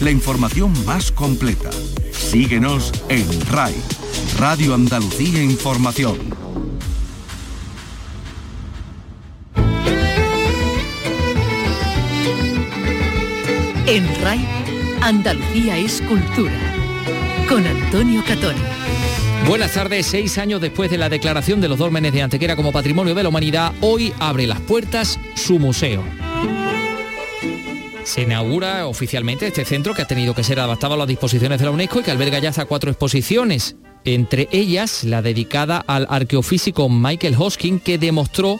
la información más completa. Síguenos en RAI, Radio Andalucía Información. En RAI, Andalucía es cultura. Con Antonio Catón. Buenas tardes, seis años después de la declaración de los dólmenes de Antequera como Patrimonio de la Humanidad, hoy abre las puertas su museo. Se inaugura oficialmente este centro que ha tenido que ser adaptado a las disposiciones de la UNESCO y que alberga ya hasta cuatro exposiciones, entre ellas la dedicada al arqueofísico Michael Hoskin que demostró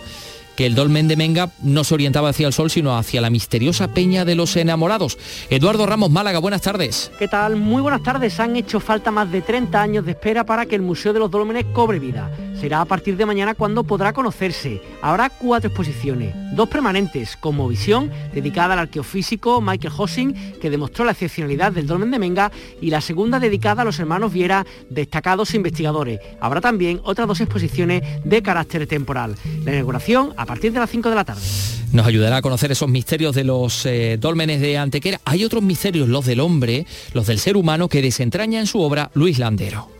que el dolmen de Menga no se orientaba hacia el sol, sino hacia la misteriosa peña de los enamorados. Eduardo Ramos Málaga, buenas tardes. ¿Qué tal? Muy buenas tardes. Han hecho falta más de 30 años de espera para que el Museo de los Dólmenes cobre vida. Será a partir de mañana cuando podrá conocerse. Habrá cuatro exposiciones, dos permanentes, como visión, dedicada al arqueofísico Michael Hossing, que demostró la excepcionalidad del dolmen de Menga, y la segunda dedicada a los hermanos Viera, destacados investigadores. Habrá también otras dos exposiciones de carácter temporal. La inauguración a partir de las 5 de la tarde. Nos ayudará a conocer esos misterios de los eh, dólmenes de Antequera. Hay otros misterios, los del hombre, los del ser humano, que desentraña en su obra Luis Landero.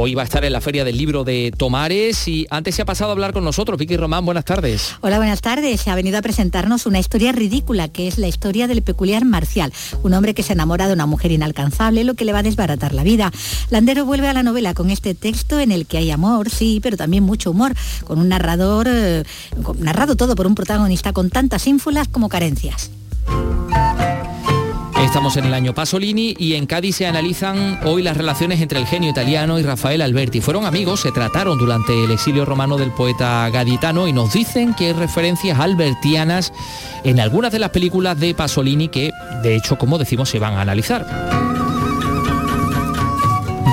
Hoy va a estar en la Feria del Libro de Tomares y antes se ha pasado a hablar con nosotros. Vicky Román, buenas tardes. Hola, buenas tardes. Se ha venido a presentarnos una historia ridícula, que es la historia del peculiar Marcial, un hombre que se enamora de una mujer inalcanzable, lo que le va a desbaratar la vida. Landero vuelve a la novela con este texto en el que hay amor, sí, pero también mucho humor, con un narrador, eh, narrado todo por un protagonista con tantas ínfulas como carencias. Estamos en el año Pasolini y en Cádiz se analizan hoy las relaciones entre el genio italiano y Rafael Alberti. Fueron amigos, se trataron durante el exilio romano del poeta gaditano y nos dicen que hay referencias albertianas en algunas de las películas de Pasolini que, de hecho, como decimos, se van a analizar.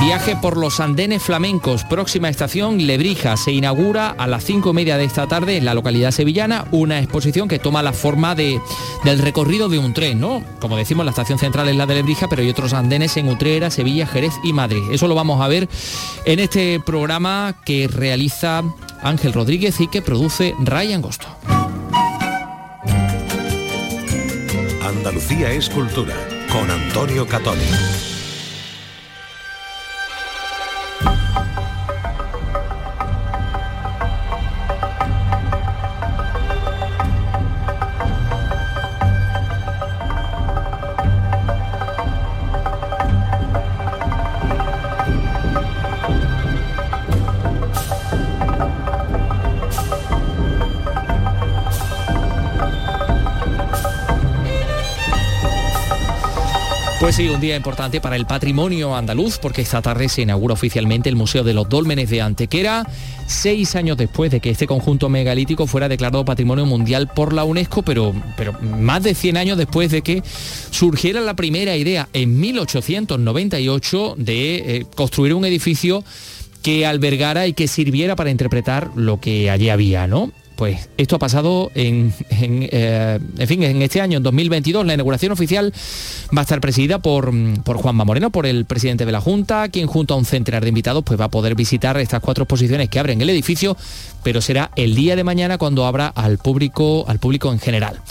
Viaje por los andenes flamencos, próxima estación Lebrija. Se inaugura a las cinco y media de esta tarde en la localidad sevillana una exposición que toma la forma de, del recorrido de un tren, ¿no? Como decimos, la estación central es la de Lebrija, pero hay otros andenes en Utrera, Sevilla, Jerez y Madrid. Eso lo vamos a ver en este programa que realiza Ángel Rodríguez y que produce Ray Angosto. Andalucía es cultura con Antonio Catoni. Sí, un día importante para el patrimonio andaluz porque esta tarde se inaugura oficialmente el Museo de los Dólmenes de Antequera, seis años después de que este conjunto megalítico fuera declarado Patrimonio Mundial por la UNESCO, pero, pero más de 100 años después de que surgiera la primera idea en 1898 de eh, construir un edificio que albergara y que sirviera para interpretar lo que allí había, ¿no? Pues esto ha pasado en, en, eh, en, fin, en este año, en 2022. La inauguración oficial va a estar presidida por, por Juanma Moreno, por el presidente de la Junta, quien junto a un centenar de invitados pues va a poder visitar estas cuatro exposiciones que abren el edificio, pero será el día de mañana cuando abra al público, al público en general.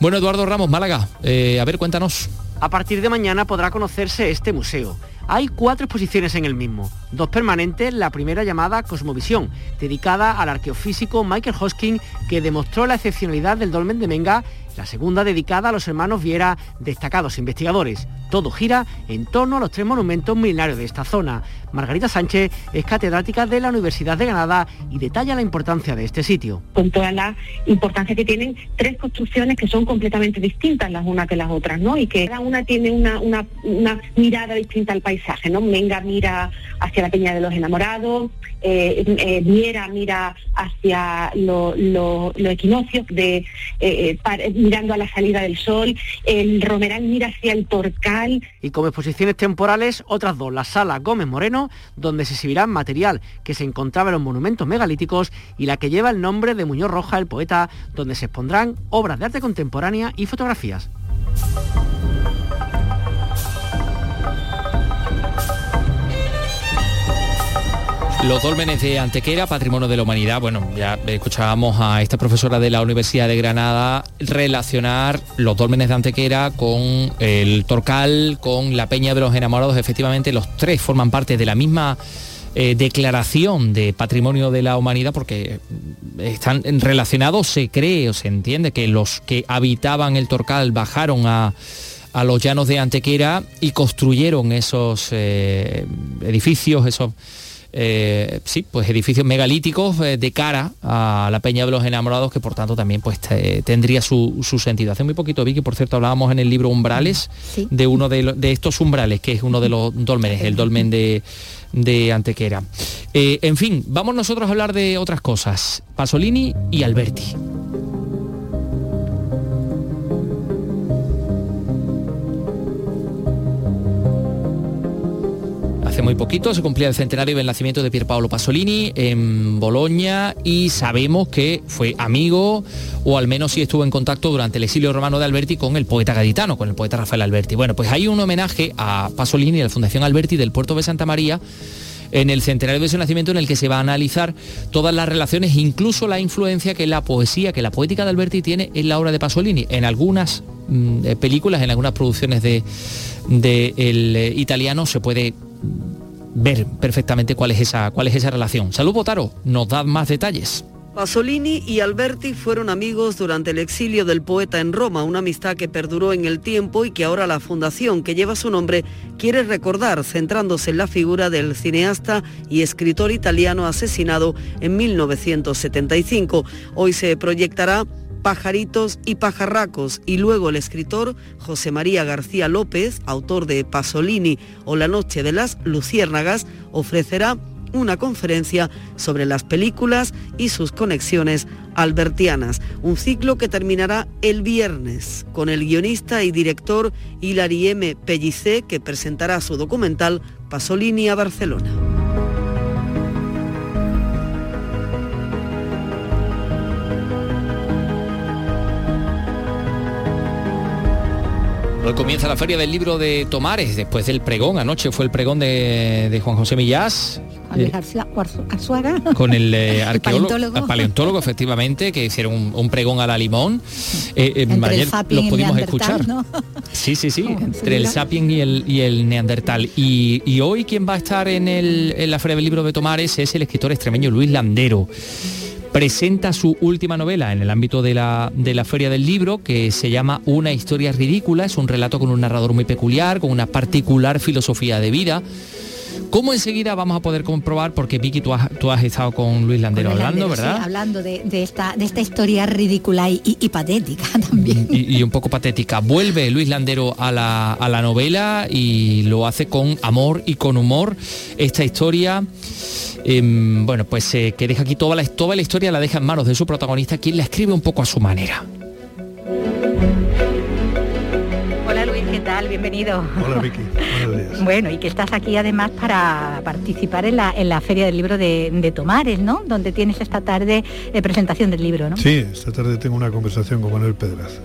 Bueno, Eduardo Ramos, Málaga, eh, a ver, cuéntanos. A partir de mañana podrá conocerse este museo. Hay cuatro exposiciones en el mismo, dos permanentes, la primera llamada Cosmovisión, dedicada al arqueofísico Michael Hosking, que demostró la excepcionalidad del dolmen de Menga, la segunda dedicada a los hermanos Viera, destacados investigadores. Todo gira en torno a los tres monumentos milenarios de esta zona. Margarita Sánchez es catedrática de la Universidad de Granada y detalla la importancia de este sitio. Con toda la importancia que tienen tres construcciones que son completamente distintas las unas que las otras, ¿no? Y que cada una tiene una, una, una mirada distinta al paisaje, ¿no? Menga mira hacia la Peña de los Enamorados, eh, eh, mira hacia los lo, lo equinoccios, de, eh, para, mirando a la salida del sol, el Romeral mira hacia el Torcal. Y como exposiciones temporales, otras dos, la sala Gómez Moreno, donde se exhibirá material que se encontraba en los monumentos megalíticos, y la que lleva el nombre de Muñoz Roja, el poeta, donde se expondrán obras de arte contemporánea y fotografías. Los dólmenes de Antequera, patrimonio de la humanidad. Bueno, ya escuchábamos a esta profesora de la Universidad de Granada relacionar los dólmenes de Antequera con el Torcal, con la Peña de los Enamorados. Efectivamente, los tres forman parte de la misma eh, declaración de patrimonio de la humanidad porque están relacionados, se cree o se entiende que los que habitaban el Torcal bajaron a a los llanos de Antequera y construyeron esos eh, edificios, esos eh, sí, pues edificios megalíticos eh, de cara a la Peña de los Enamorados, que por tanto también pues tendría su, sentido. Hace muy poquito vi que por cierto hablábamos en el libro Umbrales de uno de, estos umbrales, que es uno de los dolmenes, el dolmen de, de Antequera. Eh, en fin, vamos nosotros a hablar de otras cosas. Pasolini y Alberti. Hace muy poquito se cumplía el centenario del nacimiento de Pierpaolo Pasolini en Boloña y sabemos que fue amigo o al menos sí estuvo en contacto durante el exilio romano de Alberti con el poeta gaditano, con el poeta Rafael Alberti. Bueno, pues hay un homenaje a Pasolini a la Fundación Alberti del puerto de Santa María en el centenario de su nacimiento en el que se va a analizar todas las relaciones, incluso la influencia que la poesía, que la poética de Alberti tiene en la obra de Pasolini. En algunas mm, eh, películas, en algunas producciones de, el eh, italiano se puede ver perfectamente cuál es esa, cuál es esa relación. Salud Botaro, nos da más detalles. Pasolini y Alberti fueron amigos durante el exilio del poeta en Roma, una amistad que perduró en el tiempo y que ahora la fundación que lleva su nombre quiere recordar, centrándose en la figura del cineasta y escritor italiano asesinado en 1975. Hoy se proyectará Pajaritos y Pajarracos y luego el escritor José María García López, autor de Pasolini o La Noche de las Luciérnagas, ofrecerá una conferencia sobre las películas y sus conexiones albertianas, un ciclo que terminará el viernes con el guionista y director Hilary M. Pellicé que presentará su documental Pasolini a Barcelona. Hoy comienza la feria del libro de Tomares, después del pregón, anoche fue el pregón de, Juan José Millás. Eh, con el, eh, arqueólogo, paleontólogo. efectivamente, que hicieron un, pregón a la limón. Eh, ayer los pudimos escuchar. Sí, sí, sí, entre el sapien y el, y el neandertal. Y, hoy quien va a estar en, en la feria del libro de Tomares es el escritor extremeño Luis Landero presenta su última novela en el ámbito de la, de la Feria del Libro, que se llama Una historia ridícula. Es un relato con un narrador muy peculiar, con una particular filosofía de vida. ¿Cómo enseguida vamos a poder comprobar? Porque Vicky, tú has, tú has estado con Luis Landero hablando, ¿verdad? Sí, hablando de, esta, de esta historia ridícula y, patética también. Y, un poco patética. Vuelve Luis Landero a la, a la novela y lo hace con amor y con humor. Esta historia Em, bueno, pues eh, que deja aquí toda la, toda la historia, la deja en manos de su protagonista, quien la escribe un poco a su manera. Tal? Bienvenido. Hola Vicky, Bueno, y que estás aquí además para participar en la, en la Feria del Libro de, Tomares, ¿no? Donde tienes esta tarde de presentación del libro, ¿no? Sí, esta tarde tengo una conversación con Manuel Pedraz.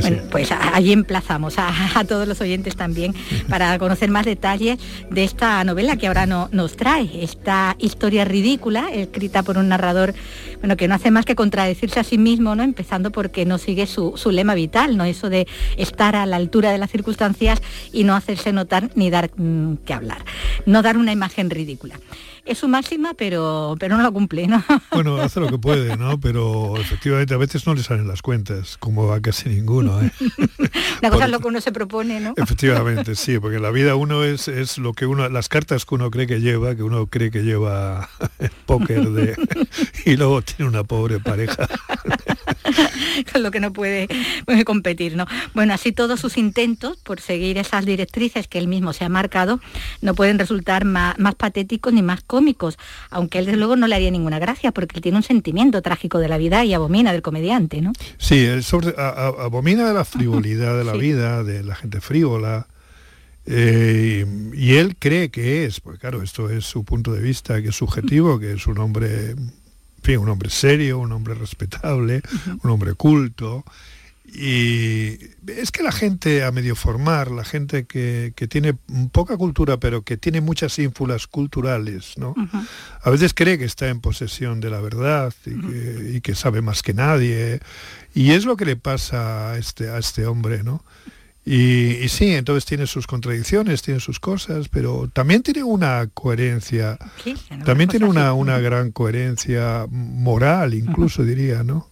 bueno, pues allí emplazamos a, todos los oyentes también para conocer más detalles de esta novela que ahora no, nos trae, esta historia ridícula, escrita por un narrador, bueno, que no hace más que contradecirse a sí mismo, ¿no? Empezando porque no sigue su, su lema vital, ¿no? Eso de estar a la altura de la circunstancias y no hacerse notar ni dar mm, que hablar, no dar una imagen ridícula. Es su máxima, pero, pero no la cumple, ¿no? Bueno, hace lo que puede, ¿no? Pero efectivamente a veces no le salen las cuentas, como a casi ninguno. ¿eh? La cosa es lo que uno se propone, ¿no? Efectivamente, sí, porque la vida uno es, es lo que uno, las cartas que uno cree que lleva, que uno cree que lleva el póker de, y luego tiene una pobre pareja. Con lo que no puede, competir, ¿no? Bueno, así todos sus intentos por seguir esas directrices que él mismo se ha marcado no pueden resultar más, más patéticos ni más cómicos, aunque él desde luego no le haría ninguna gracia porque él tiene un sentimiento trágico de la vida y abomina del comediante, ¿no? Sí, él sobre, abomina de la frivolidad de la vida, de la gente frívola. Eh, y él cree que es, pues claro, esto es su punto de vista, que es subjetivo, que es un hombre, fin, un hombre serio, un hombre respetable, un hombre culto, Y es que la gente a medio formar, la gente que, tiene poca cultura pero que tiene muchas ínfulas culturales, ¿no? A veces cree que está en posesión de la verdad y, que, sabe más que nadie. Y es lo que le pasa a este, a este hombre, ¿no? Y, sí, entonces tiene sus contradicciones, tiene sus cosas, pero también tiene una coherencia, también tiene una, una, gran coherencia moral, incluso diría, ¿no?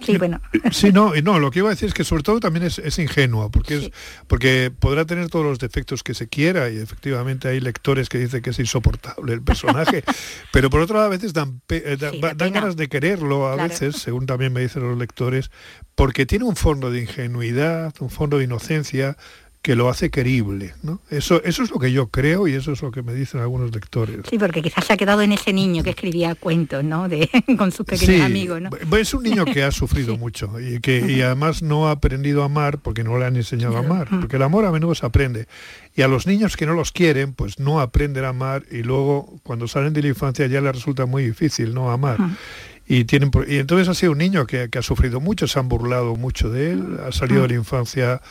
Sí, bueno. Sí, no, no, lo que iba a decir es que sobre todo también es, es ingenua, porque, es, porque podrá tener todos los defectos que se quiera y efectivamente hay lectores que dicen que es insoportable el personaje, pero por otro lado a veces dan, eh, dan ganas de quererlo a veces, según también me dicen los lectores, porque tiene un fondo de ingenuidad, un fondo de inocencia, que lo hace querible. ¿no? Eso, eso es lo que yo creo y eso es lo que me dicen algunos lectores. Sí, porque quizás se ha quedado en ese niño que escribía cuentos ¿no? de, con sus pequeños amigos. ¿no? Es un niño que ha sufrido mucho y que y además no ha aprendido a amar porque no le han enseñado a amar, porque el amor a menudo se aprende. Y a los niños que no los quieren, pues no aprenden a amar y luego cuando salen de la infancia ya les resulta muy difícil no amar. Y, tienen, y entonces ha sido un niño que, que, ha sufrido mucho, se han burlado mucho de él, ha salido de la infancia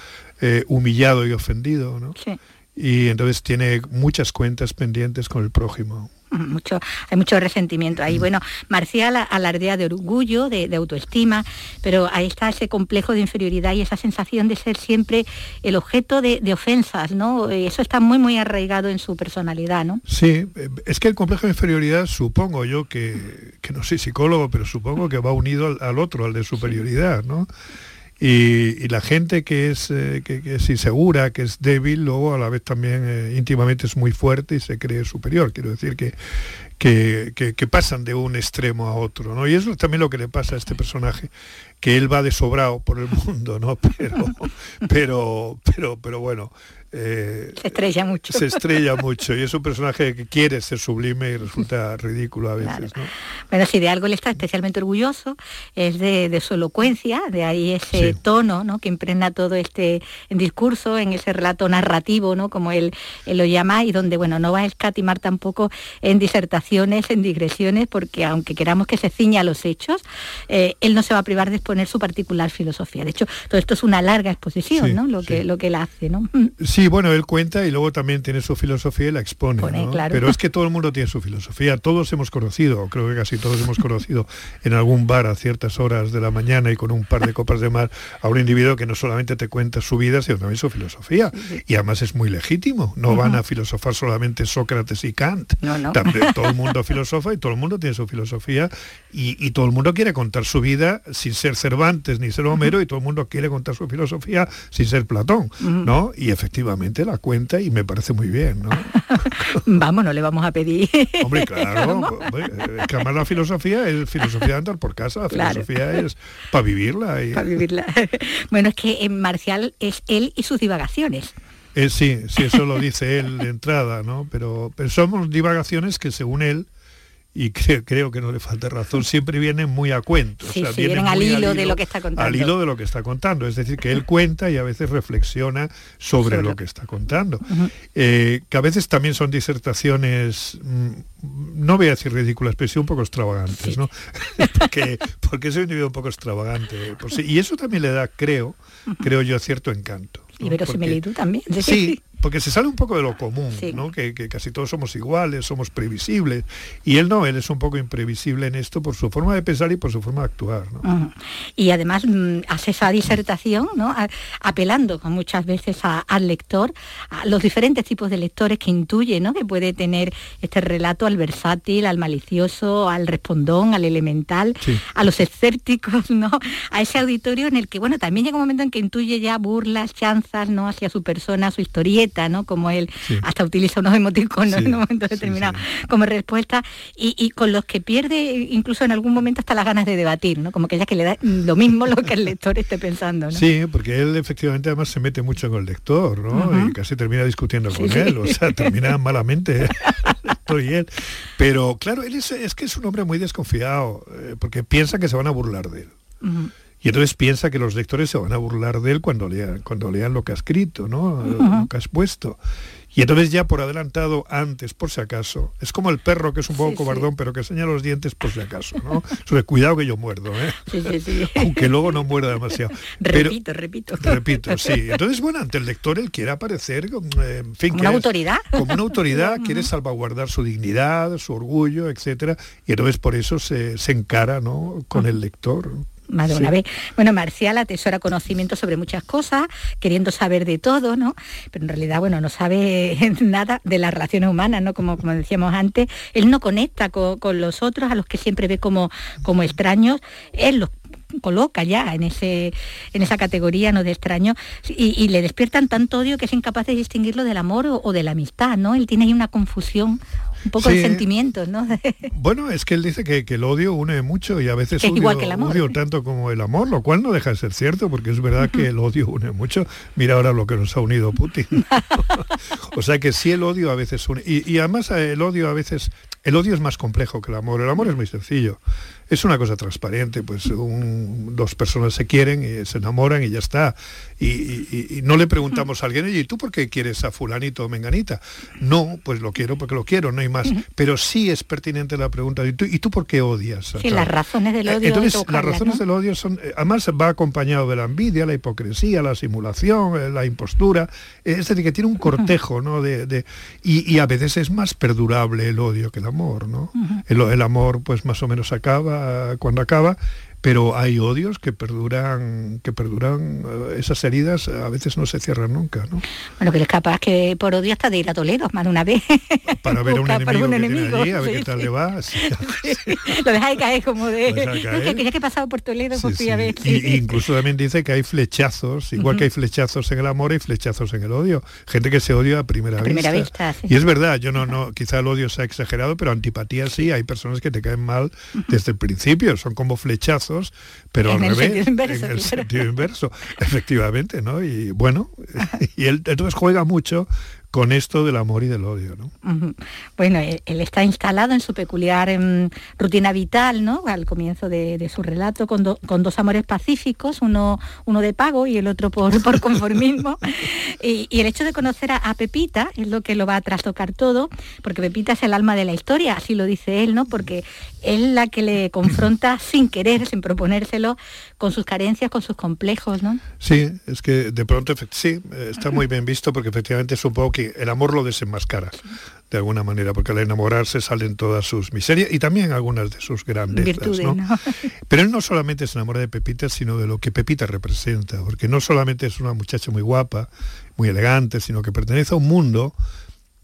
eh, humillado y ofendido, ¿no? Y entonces tiene muchas cuentas pendientes con el prójimo. Mucho, hay mucho resentimiento ahí. Bueno, Marcial alardea de orgullo, de, autoestima, pero ahí está ese complejo de inferioridad y esa sensación de ser siempre el objeto de, ofensas, ¿no? Eso está muy, muy arraigado en su personalidad, ¿no? Sí, es que el complejo de inferioridad, supongo yo que, que no soy psicólogo, pero supongo que va unido al, otro, al de superioridad, ¿no? Y, la gente que es, eh, que, es insegura, que es débil, luego a la vez también eh, íntimamente es muy fuerte y se cree superior. Quiero decir que, que, pasan de un extremo a otro. ¿no? Y eso es también lo que le pasa a este personaje, que él va de sobrado por el mundo, ¿no? Pero, pero, pero, pero bueno, eh, se estrella mucho. Se estrella mucho y es un personaje que quiere ser sublime y resulta ridículo a veces. Bueno, si de algo le está especialmente orgulloso es de, su elocuencia, de ahí ese tono ¿no? que impregna todo este discurso, en ese relato narrativo, ¿no? como él, lo llama, y donde bueno, no va a escatimar tampoco en disertaciones, en digresiones, porque aunque queramos que se ciña a los hechos, eh, él no se va a privar de exponer su particular filosofía. De hecho, todo esto es una larga exposición, ¿no? lo, que, lo que él hace. ¿no? Sí, bueno, él cuenta y luego también tiene su filosofía y la expone. Pero es que todo el mundo tiene su filosofía. Todos hemos conocido, creo que casi todos hemos conocido en algún bar a ciertas horas de la mañana y con un par de copas de mar a un individuo que no solamente te cuenta su vida, sino también su filosofía. Y además es muy legítimo. No van a filosofar solamente Sócrates y Kant. También, todo el mundo filosofa y todo el mundo tiene su filosofía y, todo el mundo quiere contar su vida sin ser Cervantes ni ser Homero y todo el mundo quiere contar su filosofía sin ser Platón. ¿no? Y efectivamente la cuenta y me parece muy bien, ¿no? vamos, no le vamos a pedir. Hombre, claro, es que además la filosofía es filosofía de andar por casa, la filosofía es para vivirla. Y... Para vivirla. bueno, es que en Marcial es él y sus divagaciones. Eh, sí, sí, eso lo dice él de entrada, ¿no? Pero, pero somos divagaciones que según él y creo, que no le falta razón, siempre vienen muy a cuento. Sí, vienen al hilo, de lo que está contando. Al hilo de lo que está contando. Es decir, que él cuenta y a veces reflexiona sobre, lo que está contando. Eh, que a veces también son disertaciones, mm, no voy a decir ridículas, pero sí un poco extravagantes, ¿no? porque, porque soy un individuo un poco extravagante. y eso también le da, creo, creo yo, cierto encanto. Y verosimilitud también. Sí, porque se sale un poco de lo común, ¿no? Que, casi todos somos iguales, somos previsibles. Y él no, él es un poco imprevisible en esto por su forma de pensar y por su forma de actuar. Y además mm, hace esa disertación, ¿no? apelando muchas veces al lector, a los diferentes tipos de lectores que intuye ¿no? que puede tener este relato, al versátil, al malicioso, al respondón, al elemental, a los escépticos, ¿no? a ese auditorio en el que, bueno, también llega un momento en que intuye ya burlas, chanzas ¿no? hacia su persona, su historieta ¿no? Como él hasta utiliza unos emoticonos en un momento determinado como respuesta, y, con los que pierde incluso en algún momento hasta las ganas de debatir, ¿no? Como que ya que le da lo mismo lo que el lector esté pensando, Sí, porque él efectivamente además se mete mucho con el lector, ¿no? Y casi termina discutiendo con él, o sea, termina malamente y él. Pero claro, él es, que es un hombre muy desconfiado, eh, porque piensa que se van a burlar de él. Y entonces piensa que los lectores se van a burlar de él cuando lean, cuando lean lo que ha escrito, ¿no? Lo que has puesto. Y entonces ya por adelantado, antes, por si acaso, es como el perro que es un poco cobardón, pero que enseña los dientes por si acaso, ¿no? Sobre cuidado que yo muerdo, ¿eh? Aunque luego no muerda demasiado. repito, repito. Repito, sí. Entonces, bueno, ante el lector él quiere aparecer, eh, en fin, como una autoridad. Como una autoridad, quiere salvaguardar su dignidad, su orgullo, etcétera. Y entonces por eso se, se encara, ¿no? Con el lector más de una vez. Bueno, Marcial atesora conocimiento sobre muchas cosas, queriendo saber de todo, ¿no? Pero en realidad, bueno, no sabe nada de las relaciones humanas, ¿no? Como, como decíamos antes, él no conecta con, los otros, a los que siempre ve como, como extraños, él los coloca ya en ese en esa categoría no de extraño y, le despiertan tanto odio que es incapaz de distinguirlo del amor o, o, de la amistad no él tiene ahí una confusión un poco de sentimientos, ¿no? bueno, es que él dice que, el odio une mucho y a veces odio, igual que el amor. odio tanto como el amor, lo cual no deja de ser cierto, porque es verdad que el odio une mucho. Mira ahora lo que nos ha unido Putin. o sea que sí el odio a veces une. y además el odio a veces, el odio es más complejo que el amor. El amor es muy sencillo es una cosa transparente, pues dos personas se quieren y se enamoran y ya está. Y, no le preguntamos a alguien, ¿y tú por qué quieres a fulanito o menganita? No, pues lo quiero porque lo quiero, no hay más. Pero sí es pertinente la pregunta, ¿y tú, ¿y tú por qué odias? Sí, las razones del odio. Entonces, las razones del odio son, eh, además va acompañado de la envidia, la hipocresía, la simulación, eh, la impostura, es decir, que tiene un cortejo, ¿no? De, y, a veces es más perdurable el odio que el amor, ¿no? el amor pues más o menos acaba cuando acaba pero hay odios que perduran, que perduran, eh, esas heridas a veces no se cierran nunca, ¿no? Bueno, que es capaz que por odio hasta de ir a Toledo más de una vez. Para ver a un enemigo, un enemigo allí, a ver qué tal le va. Lo dejáis caer como de... Caer. Que, que he pasado por Toledo, pues fui a ver. Y, incluso también dice que hay flechazos, igual que hay flechazos en el amor, hay flechazos en el odio. Gente que se odia a primera, primera vista. y es verdad, yo no, no, quizá el odio sea exagerado, pero antipatía sí, hay personas que te caen mal desde el principio, son como flechazos pero al revés, en el sentido inverso, efectivamente, ¿no? Y bueno, y él entonces juega mucho con esto del amor y del odio. ¿no? Bueno, él, está instalado en su peculiar em, rutina vital, ¿no? al comienzo de, su relato, con, dos amores pacíficos, uno, uno de pago y el otro por, por conformismo. y, el hecho de conocer a, Pepita es lo que lo va a trastocar todo, porque Pepita es el alma de la historia, así lo dice él, ¿no? porque es la que le confronta sin querer, sin proponérselo, con sus carencias, con sus complejos. ¿no? Sí, es que de pronto, sí, está muy bien visto, porque efectivamente es un poco el amor lo desenmascara de alguna manera, porque al enamorarse salen todas sus miserias y también algunas de sus grandezas. Pero él no solamente se enamora de Pepita, sino de lo que Pepita representa, porque no solamente es una muchacha muy guapa, muy elegante, sino que pertenece a un mundo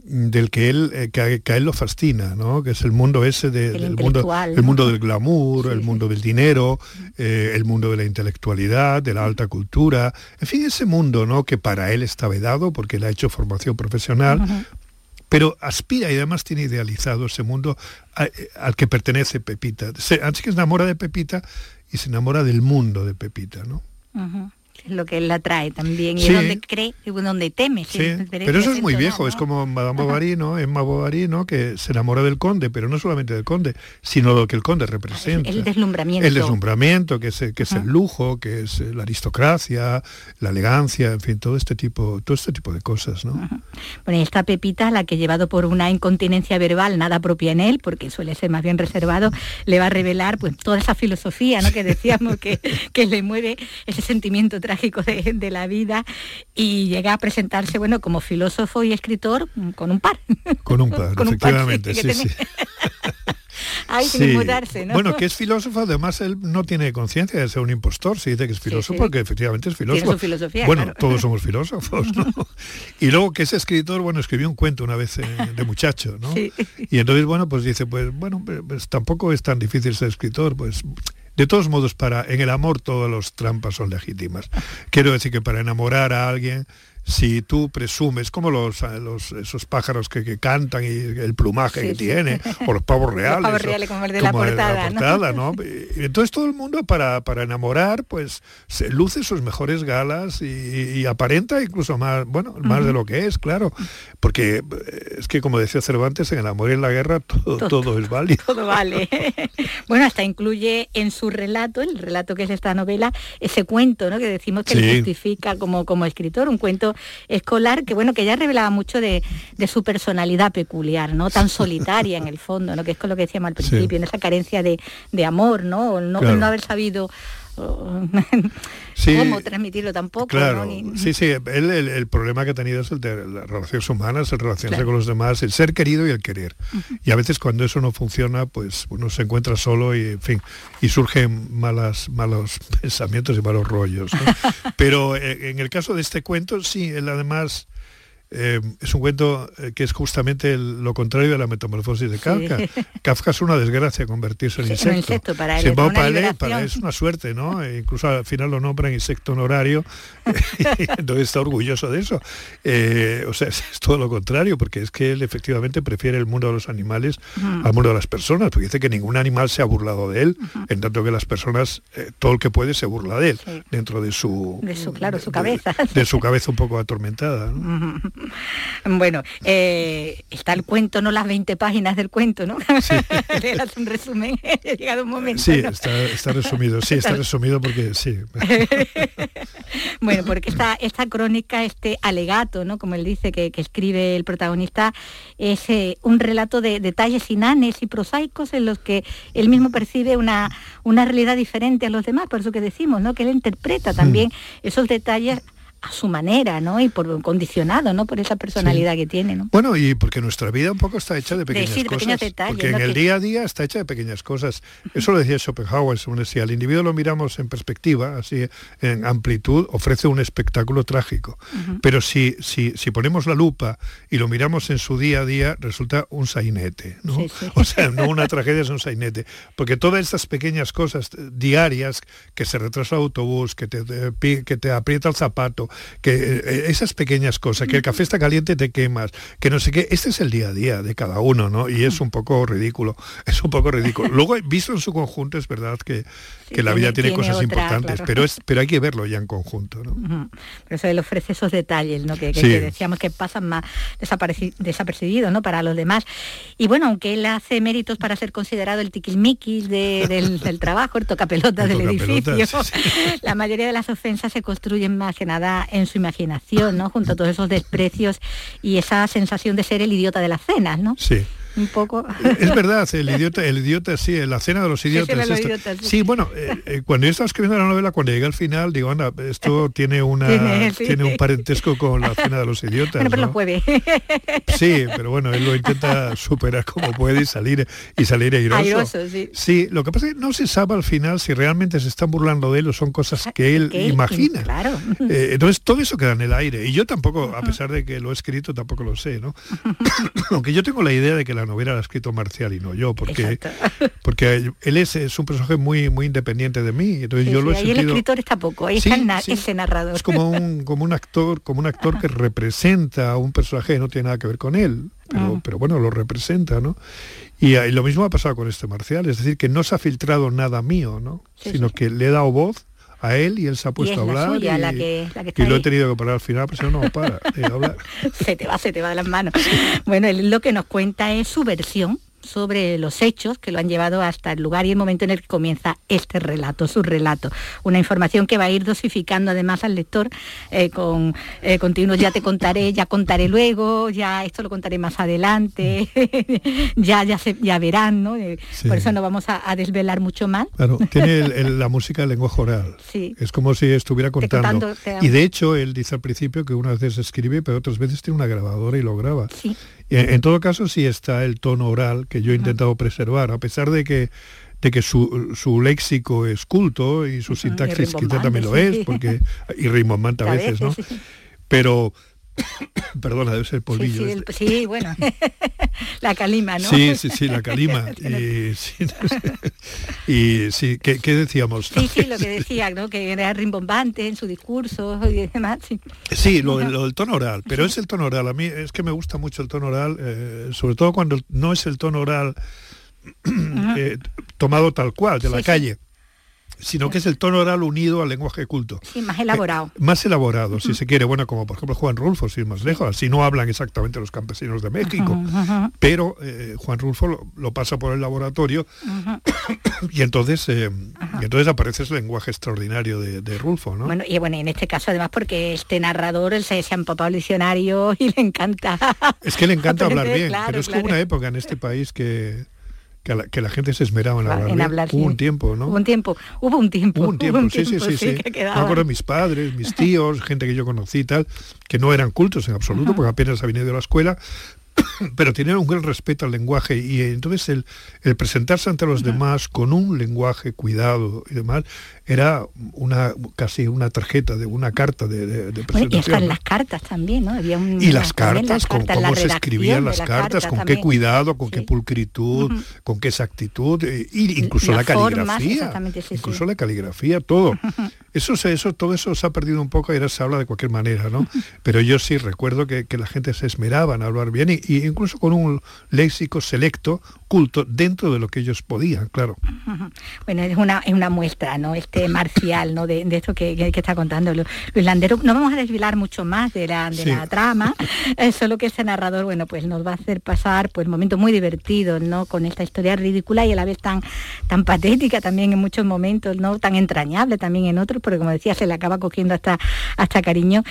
del que él eh, que, a, él lo fascina, ¿no? que es el mundo ese del mundo, el mundo del glamour, el mundo del dinero, eh, el mundo de la intelectualidad, de la alta cultura, en fin, ese mundo ¿no? que para él está vedado porque él ha hecho formación profesional, pero aspira y además tiene idealizado ese mundo eh, al que pertenece Pepita. así que se enamora de Pepita y se enamora del mundo de Pepita, ¿no? Lo que él la trae también y es donde cree y donde teme sí, pero eso es muy viejo es como Madame Bovary no Emma Bovary no que se enamora del conde pero no solamente del conde sino lo que el conde representa. El deslumbramiento. El deslumbramiento que es que es el lujo que es la aristocracia la elegancia en fin todo este tipo todo este tipo de cosas no bueno y esta Pepita la que llevado por una incontinencia verbal nada propia en él porque suele ser más bien reservado le va a revelar pues toda esa filosofía no que decíamos que, que le mueve ese sentimiento trágico de, la vida y llega a presentarse, bueno, como filósofo y escritor con un par. Con un par, efectivamente, sí, sí. Hay que mudarse, ¿no? Bueno, que es filósofo, además él no tiene conciencia de ser un impostor, se dice que es filósofo porque efectivamente es filósofo. filosofía, bueno, todos somos filósofos, ¿no? y luego que es escritor, bueno, escribió un cuento una vez de muchacho, ¿no? Y entonces, bueno, pues dice, pues bueno, pues tampoco es tan difícil ser escritor, pues de todos modos, para en el amor todas las trampas son legítimas. Quiero decir que para enamorar a alguien si tú presumes, como los, los esos pájaros que, cantan y el plumaje que tiene, o los pavos reales. Los pavos reales como el de la portada. ¿no? Entonces todo el mundo para, para enamorar, pues se luce sus mejores galas y, aparenta incluso más, bueno, más de lo que es, claro. Porque eh, es que como decía Cervantes, en el amor y en la guerra todo, todo, es válido. Todo vale. bueno, hasta incluye en su relato, el relato que es esta novela, ese cuento, ¿no? Que decimos que le justifica como, como escritor, un cuento escolar, que bueno, que ya revelaba mucho de, su personalidad peculiar, ¿no? Tan solitaria en el fondo, ¿no? Que es con lo que decíamos al principio, en esa carencia de, amor, ¿no? no, no haber sabido cómo transmitirlo tampoco. Claro, sí, sí, el, problema que ha tenido es el de las relaciones humanas, el relacionarse con los demás, el ser querido y el querer. Y a veces cuando eso no funciona, pues uno se encuentra solo y, en fin, y surgen malas, malos pensamientos y malos rollos. Pero eh, en el caso de este cuento, sí, él además eh, es un cuento eh, que es justamente lo contrario de la metamorfosis de Kafka. Kafka es una desgracia convertirse en insecto. para él, es una suerte, ¿no? E incluso al final lo nombran insecto honorario, entonces está orgulloso de eso. Eh, o sea, es, todo lo contrario, porque es que él efectivamente prefiere el mundo de los animales al mundo de las personas, porque dice que ningún animal se ha burlado de él, en tanto que las personas, todo el que puede se burla de él, dentro de su... De su, claro, su cabeza. De, su cabeza un poco atormentada. Bueno, eh, está el cuento, no las 20 páginas del cuento, ¿no? Sí. un resumen, ha llegado un momento. Sí, está, resumido, sí, está resumido porque sí. bueno, porque esta, esta crónica, este alegato, ¿no? Como él dice, que, escribe el protagonista, es eh, un relato de detalles inanes y prosaicos en los que él mismo percibe una, una realidad diferente a los demás, por eso que decimos, ¿no? Que él interpreta también esos detalles a su manera, ¿no? Y por condicionado, ¿no? Por esa personalidad que tiene, ¿no? Bueno, y porque nuestra vida un poco está hecha de pequeñas cosas. porque en el día a día está hecha de pequeñas cosas. Eso lo decía Schopenhauer, según decía, el individuo lo miramos en perspectiva, así en amplitud, ofrece un espectáculo trágico. Pero si, si, si ponemos la lupa y lo miramos en su día a día, resulta un sainete, ¿no? O sea, no una tragedia, es un sainete. Porque todas estas pequeñas cosas diarias, que se retrasa el autobús, que te, que te aprieta el zapato, que eh, esas pequeñas cosas, que el café está caliente te quemas, que no sé qué, este es el día a día de cada uno, ¿no? Y es un poco ridículo, es un poco ridículo. Luego, visto en su conjunto, es verdad que, que la vida tiene, cosas importantes, pero, es, pero hay que verlo ya en conjunto, ¿no? Pero eso él ofrece esos detalles, ¿no? Que, decíamos que pasan más desapercibidos, ¿no? Para los demás. Y bueno, aunque él hace méritos para ser considerado el tiquismiquis del, del, trabajo, el tocapelota del edificio, la mayoría de las ofensas se construyen más que nada en su imaginación, ¿no? Junto a todos esos desprecios y esa sensación de ser el idiota de las cenas, ¿no? Sí un poco. Es verdad, el idiota, el idiota sí, la cena de los idiotas. Sí, bueno, eh, eh, cuando yo estaba escribiendo la novela, cuando llegué al final, digo, anda, esto tiene una tiene un parentesco con la cena de los idiotas. Bueno, pero lo puede. Sí, pero bueno, él lo intenta superar como puede y salir y salir airoso. sí. lo que pasa es que no se sabe al final si realmente se están burlando de él o son cosas que él imagina. Claro. Eh, entonces todo eso queda en el aire. Y yo tampoco, a pesar de que lo he escrito, tampoco lo sé, ¿no? Aunque yo tengo la idea de que la novela la ha escrito Marcial y no yo, porque, porque él es, es, un personaje muy, muy independiente de mí. Entonces yo lo he ahí el escritor está poco, ahí está ese narrador. Es como un, como un actor, como un actor que representa a un personaje que no tiene nada que ver con él, pero, ah. pero bueno, lo representa, ¿no? Y, lo mismo ha pasado con este Marcial, es decir, que no se ha filtrado nada mío, ¿no? Sino que le he dado voz a él y él se ha puesto a hablar y, lo he tenido que parar al final, pero no para de hablar. se te va, se te va de las manos. Bueno, él lo que nos cuenta es su versión sobre los hechos que lo han llevado hasta el lugar y el momento en el que comienza este relato, su relato. Una información que va a ir dosificando además al lector eh, con eh, continuos ya te contaré, ya contaré luego, ya esto lo contaré más adelante, ya, ya, se, ya verán, ¿no? Eh, por eso no vamos a, desvelar mucho más. Claro, tiene la música el lenguaje oral. Sí. Es como si estuviera contando. y de hecho, él dice al principio que unas veces escribe, pero otras veces tiene una grabadora y lo graba. Sí. En todo caso, sí está el tono oral que yo he intentado preservar, a pesar de que de que su, léxico es culto y su sintaxis quizá también lo es, porque y rimbombante a veces, ¿no? Pero Perdona, debe ser polvillo. Este. Sí, bueno, la calima, ¿no? Sí, sí, sí, la calima. y, sí, ¿qué, decíamos? Sí, sí, lo que decía, ¿no? Que era rimbombante en su discurso y demás. Sí, sí lo, del tono oral, pero es el tono oral. A mí es que me gusta mucho el tono oral, eh, sobre todo cuando no es el tono oral eh, tomado tal cual, de la calle sino que es el tono oral unido al lenguaje culto. Sí, más elaborado. Eh, más elaborado, si se quiere. Bueno, como por ejemplo Juan Rulfo, si es más lejos, así no hablan exactamente los campesinos de México, pero eh, Juan Rulfo lo, pasa por el laboratorio y entonces eh, y entonces aparece ese lenguaje extraordinario de, Rulfo, ¿no? Bueno, y bueno, en este caso además porque este narrador se, se ha empapado el diccionario y le encanta. Es que le encanta hablar bien, pero es como una época en este país que que la, gente se esmeraba en hablar. hubo un tiempo, ¿no? Hubo un tiempo, hubo un tiempo. Hubo un tiempo, sí, sí, sí. sí, Me acuerdo mis padres, mis tíos, gente que yo conocí y tal, que no eran cultos en absoluto, porque apenas habían ido a la escuela, pero tenían un gran respeto al lenguaje y entonces el, el presentarse ante los demás con un lenguaje cuidado y demás era una casi una tarjeta de una carta de, presentación. y las cartas también, ¿no? Había y las cartas, con cómo se escribían las cartas, con qué cuidado, con qué pulcritud, con qué exactitud, e, incluso la, caligrafía, incluso la caligrafía, todo. Eso, eso, todo eso se ha perdido un poco y ahora se habla de cualquier manera, ¿no? Pero yo sí recuerdo que, la gente se esmeraba en hablar bien y, y, incluso con un léxico selecto, culto, dentro de lo que ellos podían, claro. Bueno, es una, es una muestra, ¿no? Este marcial, ¿no? De, esto que, está contando Luis Landero. No vamos a desvilar mucho más de la, de la trama, solo que este narrador, bueno, pues nos va a hacer pasar pues momentos muy divertidos, ¿no? Con esta historia ridícula y a la vez tan, tan patética también en muchos momentos, ¿no? Tan entrañable también en otros, porque como decía, se le acaba cogiendo hasta, hasta cariño.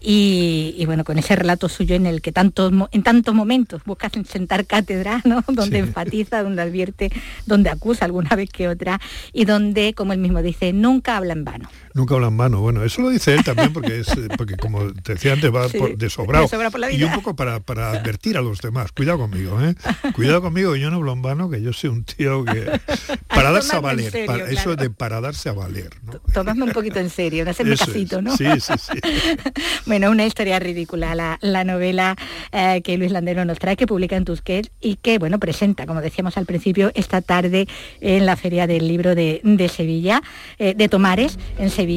Y, bueno, con ese relato suyo en el que tantos, en tantos momentos busca sentar cátedra, ¿no? Donde enfatiza, donde advierte, donde acusa alguna vez que otra y donde, como él mismo dice, nunca habla en vano. Nunca en vano. Bueno, eso lo dice él también porque es eh, porque como te decía antes va de sobrado. y un poco para, para advertir a los demás. Cuidado conmigo, ¿eh? Cuidado conmigo, yo no hablo en vano, que yo soy un tío que para darse a valer, eso de para darse a valer. ¿no? un poquito en serio, no hacerme casito, ¿no? Sí, sí, sí. bueno, una historia ridícula, la, la novela eh, que Luis Landero nos trae, que publica en Tusquets y que, bueno, presenta, como decíamos al principio, esta tarde en la Feria del Libro de, de Sevilla, eh, de Tomares, en Sevilla,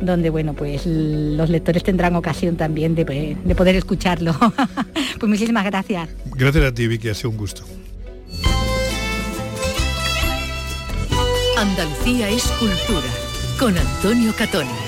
donde, bueno, pues los lectores tendrán ocasión también de, de poder escucharlo. pues muchísimas gracias. Gracias a ti, Vicky, ha sido un gusto. Andalucía es cultura, con Antonio Catoni.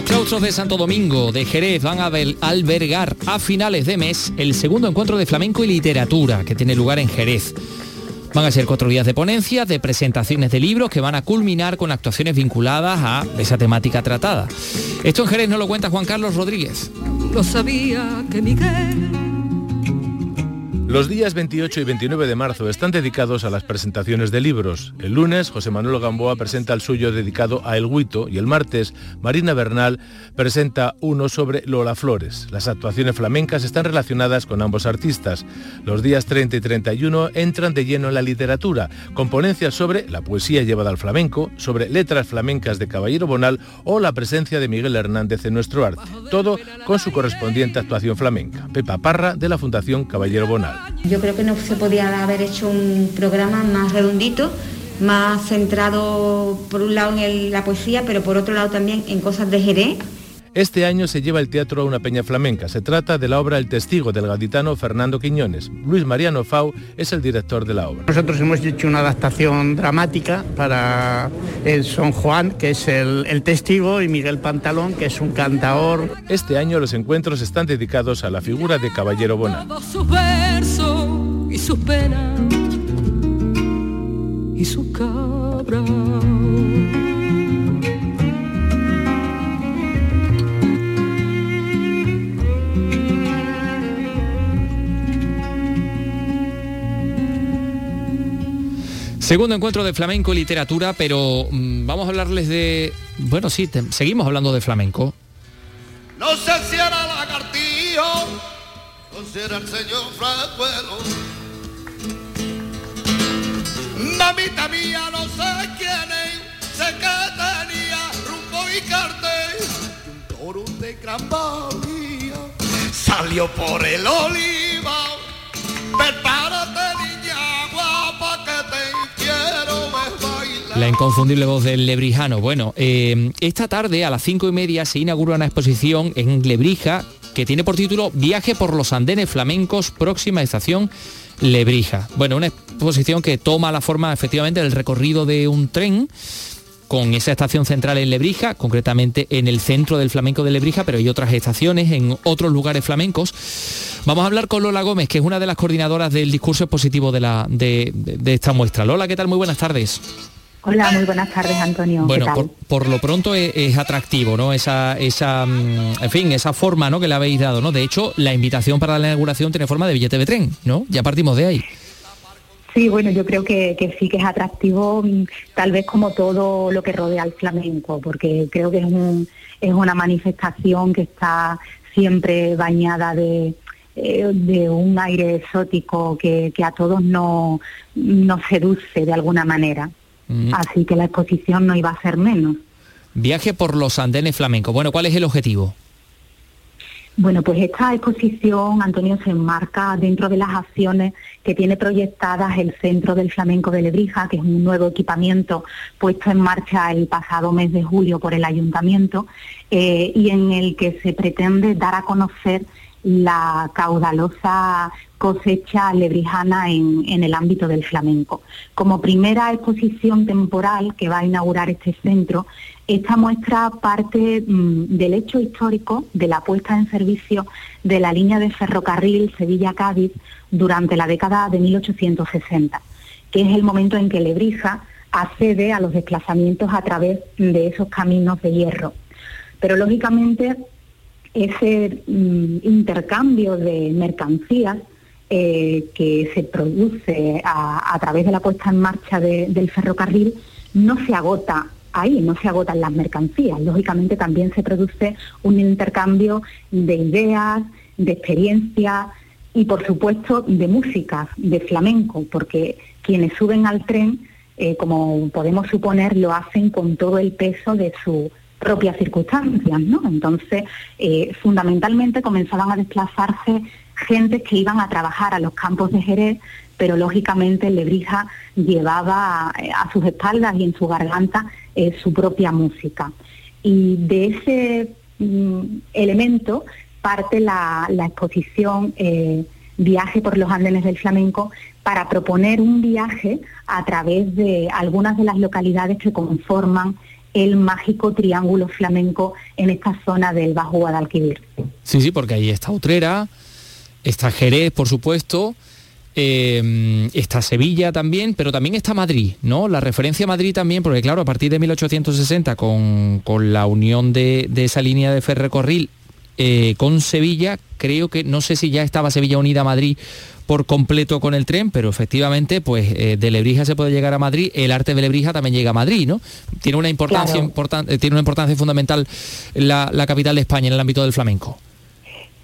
Los claustros de Santo Domingo de Jerez van a albergar a finales de mes el segundo encuentro de flamenco y literatura que tiene lugar en Jerez. Van a ser cuatro días de ponencia, de presentaciones de libros que van a culminar con actuaciones vinculadas a esa temática tratada. Esto en Jerez no lo cuenta Juan Carlos Rodríguez. Lo sabía que Miguel los días 28 y 29 de marzo están dedicados a las presentaciones de libros. El lunes, José Manuel Gamboa presenta el suyo dedicado a El Huito y el martes, Marina Bernal presenta uno sobre Lola Flores. Las actuaciones flamencas están relacionadas con ambos artistas. Los días 30 y 31 entran de lleno en la literatura, con ponencias sobre la poesía llevada al flamenco, sobre letras flamencas de Caballero Bonal o la presencia de Miguel Hernández en nuestro arte. Todo con su correspondiente actuación flamenca. Pepa Parra, de la Fundación Caballero Bonal. Yo creo que no se podía haber hecho un programa más redondito, más centrado por un lado en la poesía, pero por otro lado también en cosas de Jerez este año se lleva el teatro a una peña flamenca. Se trata de la obra El Testigo del gaditano Fernando Quiñones. Luis Mariano Fau es el director de la obra. Nosotros hemos hecho una adaptación dramática para el Son Juan, que es el, testigo, y Miguel Pantalón, que es un cantador. Este año los encuentros están dedicados a la figura de Caballero Bona. y su pena y su cabra. Segundo encuentro de flamenco y literatura, pero mm, vamos a hablarles de... Bueno, sí, seguimos hablando de flamenco. No sé si era lagartillo o si era el señor Fraguelo. Mamita mía, no sé quién es, sé que tenía rumbo y cartel. Un toro de gran valía salió por el oliva. Prepárate, La inconfundible voz del Lebrijano. Bueno, eh, esta tarde a las cinco y media se inaugura una exposición en Lebrija que tiene por título Viaje por los andenes flamencos, próxima estación Lebrija. Bueno, una exposición que toma la forma efectivamente del recorrido de un tren con esa estación central en Lebrija, concretamente en el centro del flamenco de Lebrija, pero hay otras estaciones en otros lugares flamencos. Vamos a hablar con Lola Gómez, que es una de las coordinadoras del discurso expositivo de, la, de, esta muestra. Lola, ¿qué tal? Muy buenas tardes. Hola, muy buenas tardes, Antonio. Bueno, Por, lo pronto es, atractivo, ¿no? Esa, esa, mm, en fin, esa forma, ¿no? Que le habéis dado, ¿no? De hecho, la invitación para la inauguración tiene forma de billete de tren, ¿no? Ya partimos de ahí. Sí, bueno, yo creo que, sí que es atractivo, mm, tal vez como todo lo que rodea al flamenco, porque creo que es, un, es una manifestación que está siempre bañada de, eh, de un aire exótico que, a todos nos no seduce de alguna manera. Mm. Así que la exposición no iba a ser menos. Viaje por los andenes flamencos. Bueno, ¿cuál es el objetivo? Bueno, pues esta exposición, Antonio, se enmarca dentro de las acciones que tiene proyectadas el Centro del Flamenco de Lebrija, que es un nuevo equipamiento puesto en marcha el pasado mes de julio por el ayuntamiento eh, y en el que se pretende dar a conocer la caudalosa cosecha lebrijana en, el ámbito del flamenco. Como primera exposición temporal que va a inaugurar este centro, esta muestra parte mm, del hecho histórico de la puesta en servicio de la línea de ferrocarril Sevilla-Cádiz durante la década de 1860, que es el momento en que Lebrija accede a los desplazamientos a través de esos caminos de hierro. Pero lógicamente ese mm, intercambio de mercancías eh, que se produce a, través de la puesta en marcha del ferrocarril no se agota ahí no se agotan las mercancías. Lógicamente también se produce un intercambio de ideas, de experiencias y por supuesto de música, de flamenco, porque quienes suben al tren, eh, como podemos suponer, lo hacen con todo el peso de sus propias circunstancias, ¿no? Entonces, eh, fundamentalmente comenzaban a desplazarse gentes que iban a trabajar a los campos de Jerez, pero lógicamente Lebrija llevaba eh, a sus espaldas y en su garganta eh, su propia música. Y de ese mm, elemento parte la, exposición eh, Viaje por los Andenes del Flamenco para proponer un viaje a través de algunas de las localidades que conforman el mágico triángulo flamenco en esta zona del Bajo Guadalquivir. Sí, sí, porque ahí está Utrera, está Jerez, por supuesto, eh, está Sevilla también, pero también está Madrid, ¿no? La referencia a Madrid también, porque claro, a partir de 1860, con, la unión de, esa línea de ferrocarril eh, con Sevilla, creo que, no sé si ya estaba Sevilla unida a Madrid por completo con el tren, pero efectivamente, pues eh, de Lebrija se puede llegar a Madrid, el arte de Lebrija también llega a Madrid, ¿no? Tiene una importancia, tiene una importancia fundamental la, la capital de España en el ámbito del flamenco.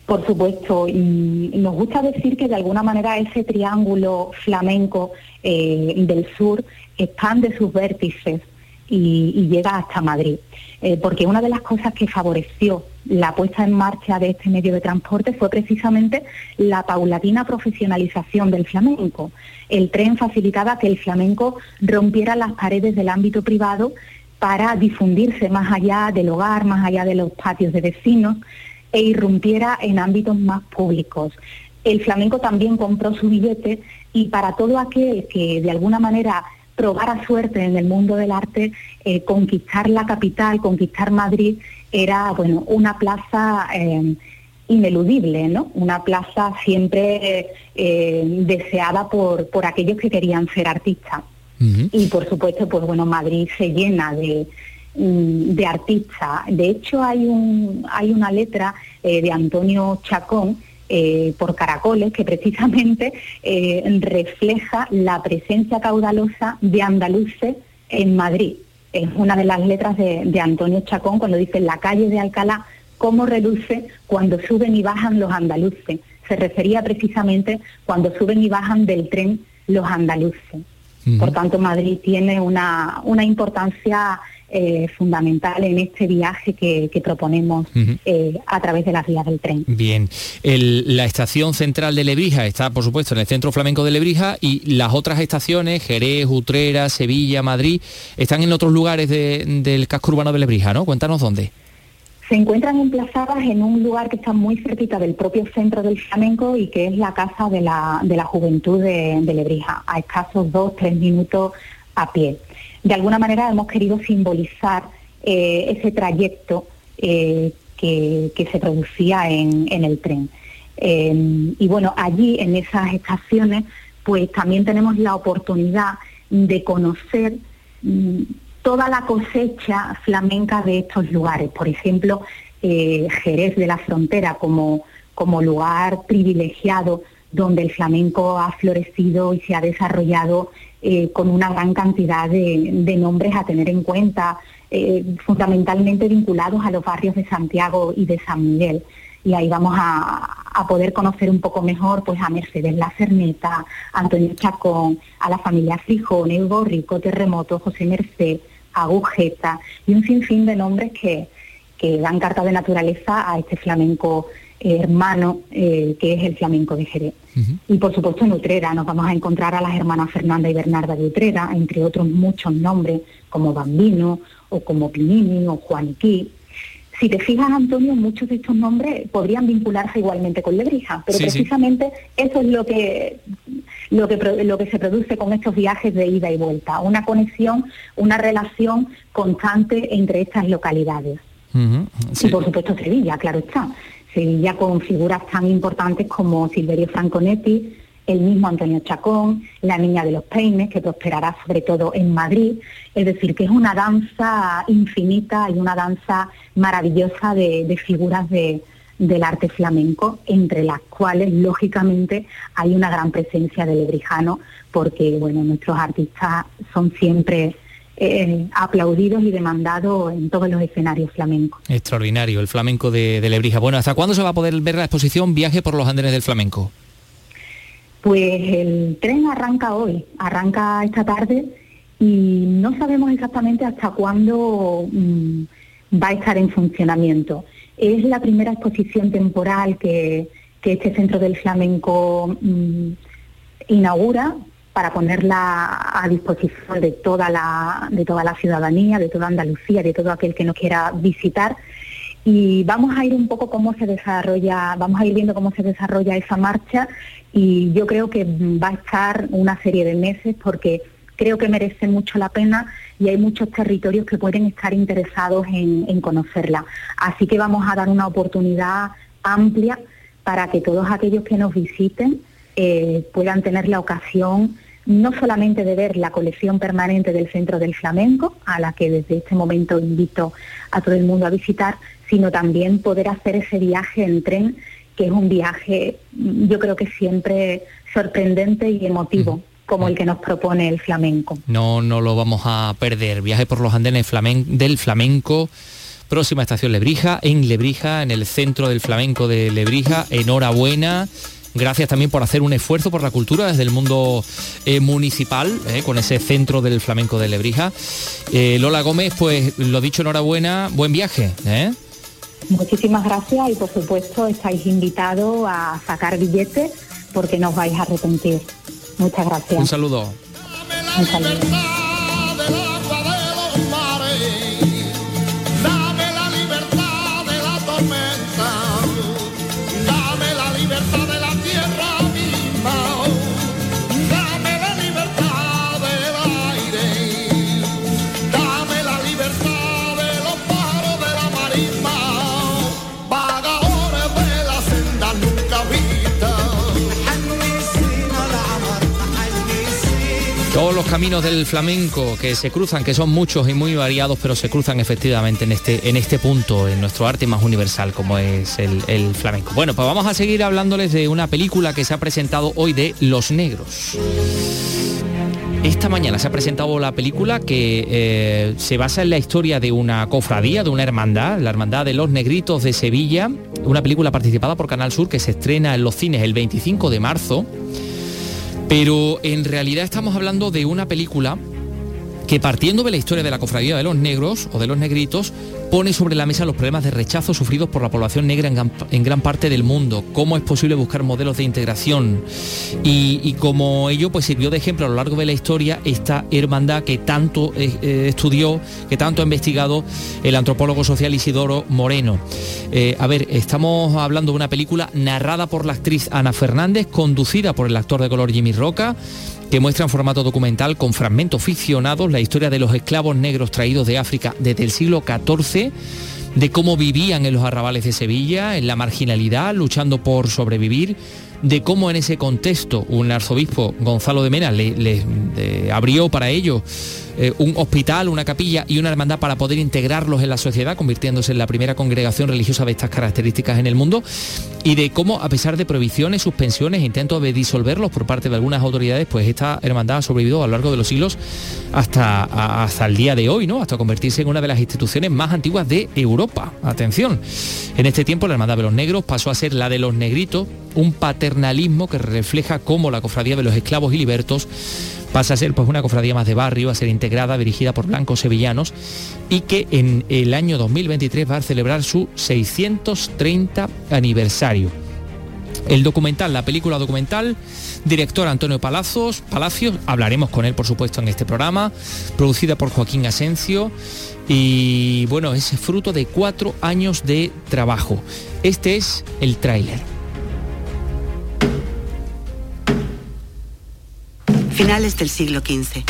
Por supuesto, y nos gusta decir que de alguna manera ese triángulo flamenco eh, del sur expande sus vértices y, llega hasta Madrid. Eh, porque una de las cosas que favoreció la puesta en marcha de este medio de transporte fue precisamente la paulatina profesionalización del flamenco. El tren facilitaba que el flamenco rompiera las paredes del ámbito privado para difundirse más allá del hogar, más allá de los patios de vecinos e irrumpiera en ámbitos más públicos. El flamenco también compró su billete y para todo aquel que de alguna manera probara suerte en el mundo del arte, eh, conquistar la capital, conquistar Madrid, era bueno una plaza eh, ineludible, ¿no? Una plaza siempre eh, deseada por, por aquellos que querían ser artistas. Y por supuesto, pues bueno, Madrid se llena de, de artista. De hecho, hay, un, hay una letra eh, de Antonio Chacón eh, por caracoles que precisamente eh, refleja la presencia caudalosa de andaluces en Madrid. Es una de las letras de, de Antonio Chacón cuando dice la calle de Alcalá, cómo reluce cuando suben y bajan los andaluces. Se refería precisamente cuando suben y bajan del tren los andaluces. Por tanto, Madrid tiene una, una importancia eh, fundamental en este viaje que, proponemos eh, a través de las vías del tren. Bien, la estación central de Lebrija está, por supuesto, en el centro flamenco de Lebrija y las otras estaciones, Jerez, Utrera, Sevilla, Madrid, están en otros lugares del casco urbano de Lebrija, ¿no? Cuéntanos dónde se encuentran emplazadas en un lugar que está muy cerquita del propio centro del flamenco y que es la Casa de la, Juventud de, Lebrija, a escasos dos, tres minutos a pie. De alguna manera hemos querido simbolizar eh, ese trayecto eh, que, se producía en, el tren. Eh, y bueno, allí en esas estaciones, pues también tenemos la oportunidad de conocer mm, toda la cosecha flamenca de estos lugares. Por ejemplo, eh, Jerez de la Frontera como, como lugar privilegiado donde el flamenco ha florecido y se ha desarrollado eh, con una gran cantidad de, nombres a tener en cuenta, eh, fundamentalmente vinculados a los barrios de Santiago y de San Miguel. Y ahí vamos a, poder conocer un poco mejor pues, a Mercedes La Cerneta, Antonio Chacón, a la familia Frijones, Rico, Terremoto, José Merced, agujeta y un sinfín de nombres que, dan carta de naturaleza a este flamenco hermano eh, que es el flamenco de Jerez. Y por supuesto en Utrera nos vamos a encontrar a las hermanas Fernanda y Bernarda de Utrera, entre otros muchos nombres como Bambino o como Pinini o Juaniquí. Si te fijas, Antonio, muchos de estos nombres podrían vincularse igualmente con Lebrija, pero precisamente eso es lo que, lo, que, lo que se produce con estos viajes de ida y vuelta, una conexión, una relación constante entre estas localidades. Y por supuesto Sevilla, claro está. Sevilla con figuras tan importantes como Silverio Franconetti, el mismo Antonio Chacón, la Niña de los Peines, que prosperará sobre todo en Madrid. Es decir, que es una danza infinita y una danza maravillosa de, figuras del arte flamenco, entre las cuales, lógicamente, hay una gran presencia del lebrijano, porque bueno, nuestros artistas son siempre eh, aplaudidos y demandados en todos los escenarios flamencos. Extraordinario, el flamenco de, de Lebrija. Bueno, ¿hasta cuándo se va a poder ver la exposición Viaje por los Andenes del Flamenco? Pues el tren arranca hoy, arranca esta tarde y no sabemos exactamente hasta cuándo mm, va a estar en funcionamiento. Es la primera exposición temporal que, este centro del flamenco mm, inaugura para ponerla a disposición de toda la de toda la ciudadanía, de toda Andalucía, de todo aquel que nos quiera visitar y vamos a ir un poco cómo se desarrolla, vamos a ir viendo cómo se desarrolla esa marcha y yo creo que va a estar una serie de meses porque creo que merece mucho la pena y hay muchos territorios que pueden estar interesados en, conocerla. Así que vamos a dar una oportunidad amplia para que todos aquellos que nos visiten eh, puedan tener la ocasión no solamente de ver la colección permanente del Centro del Flamenco, a la que desde este momento invito a todo el mundo a visitar, sino también poder hacer ese viaje en tren, que es un viaje yo creo que siempre sorprendente y emotivo. como el que nos propone el flamenco. No, no lo vamos a perder. Viaje por los andenes del flamenco. Próxima estación Lebrija, en Lebrija, en el centro del flamenco de Lebrija. Enhorabuena. Gracias también por hacer un esfuerzo por la cultura desde el mundo eh, municipal, eh, con ese centro del flamenco de Lebrija. Eh, Lola Gómez, pues lo dicho, enhorabuena, buen viaje. Muchísimas gracias y por supuesto estáis invitados a sacar billetes porque no os vais a arrepentir. Muchas gracias. Un saludo. Un saludo. Los caminos del flamenco que se cruzan, que son muchos y muy variados, pero se cruzan efectivamente en este, en este punto, en nuestro arte más universal como es el, flamenco. Bueno, pues vamos a seguir hablándoles de una película que se ha presentado hoy de Los Negros. Esta mañana se ha presentado la película que eh, se basa en la historia de una cofradía, de una hermandad, la Hermandad de los Negritos de Sevilla, una película participada por Canal Sur que se estrena en los cines el 25 de marzo pero en realidad estamos hablando de una película que partiendo de la historia de la cofradía de los negros o de los negritos, pone sobre la mesa los problemas de rechazo sufridos por la población negra en gran, parte del mundo, cómo es posible buscar modelos de integración y, como ello pues sirvió de ejemplo a lo largo de la historia esta hermandad que tanto eh, eh, estudió, que tanto ha investigado el antropólogo social Isidoro Moreno. Eh, a ver, estamos hablando de una película narrada por la actriz Ana Fernández, conducida por el actor de color Jimmy Roca, que muestra en formato documental con fragmentos ficcionados la historia de los esclavos negros traídos de África desde el siglo XIV, de cómo vivían en los arrabales de Sevilla, en la marginalidad, luchando por sobrevivir, de cómo en ese contexto un arzobispo, Gonzalo de Mena, le, abrió para ello eh, un hospital, una capilla y una hermandad para poder integrarlos en la sociedad, convirtiéndose en la primera congregación religiosa de estas características en el mundo, y de cómo, a pesar de prohibiciones, suspensiones, intentos de disolverlos por parte de algunas autoridades, pues esta hermandad ha sobrevivido a lo largo de los siglos hasta, hasta el día de hoy, ¿no? Hasta convertirse en una de las instituciones más antiguas de Europa. Atención. En este tiempo la Hermandad de los Negros pasó a ser la de los negritos, un que refleja cómo la cofradía de los esclavos y libertos pasa a ser pues una cofradía más de barrio, a ser integrada, dirigida por blancos sevillanos y que en el año 2023 va a celebrar su 630 aniversario. El documental, la película documental, director Antonio Palacios, Palacios, hablaremos con él por supuesto en este programa, producida por Joaquín Asencio y bueno, es fruto de cuatro años de trabajo. Este es el tráiler. Finales del siglo XV.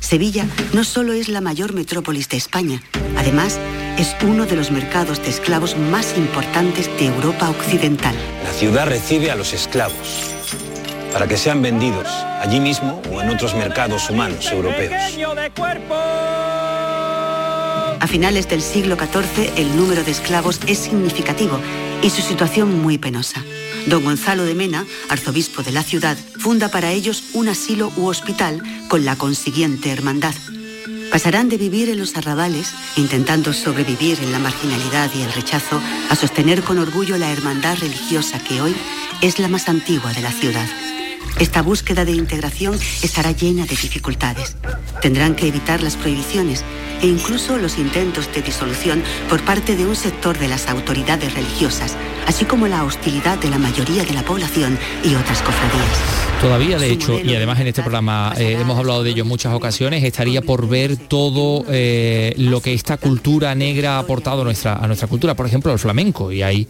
Sevilla no solo es la mayor metrópolis de España, además es uno de los mercados de esclavos más importantes de Europa Occidental. La ciudad recibe a los esclavos para que sean vendidos allí mismo o en otros mercados humanos europeos. A finales del siglo XIV el número de esclavos es significativo y su situación muy penosa. Don Gonzalo de Mena, arzobispo de la ciudad, funda para ellos un asilo u hospital con la consiguiente hermandad. Pasarán de vivir en los arrabales, intentando sobrevivir en la marginalidad y el rechazo, a sostener con orgullo la hermandad religiosa que hoy es la más antigua de la ciudad. Esta búsqueda de integración estará llena de dificultades. Tendrán que evitar las prohibiciones e incluso los intentos de disolución por parte de un sector de las autoridades religiosas, así como la hostilidad de la mayoría de la población y otras cofradías. Todavía, de hecho, y además en este programa eh, hemos hablado de ello en muchas ocasiones, estaría por ver todo eh, lo que esta cultura negra ha aportado a nuestra, a nuestra cultura, por ejemplo, el flamenco, y hay,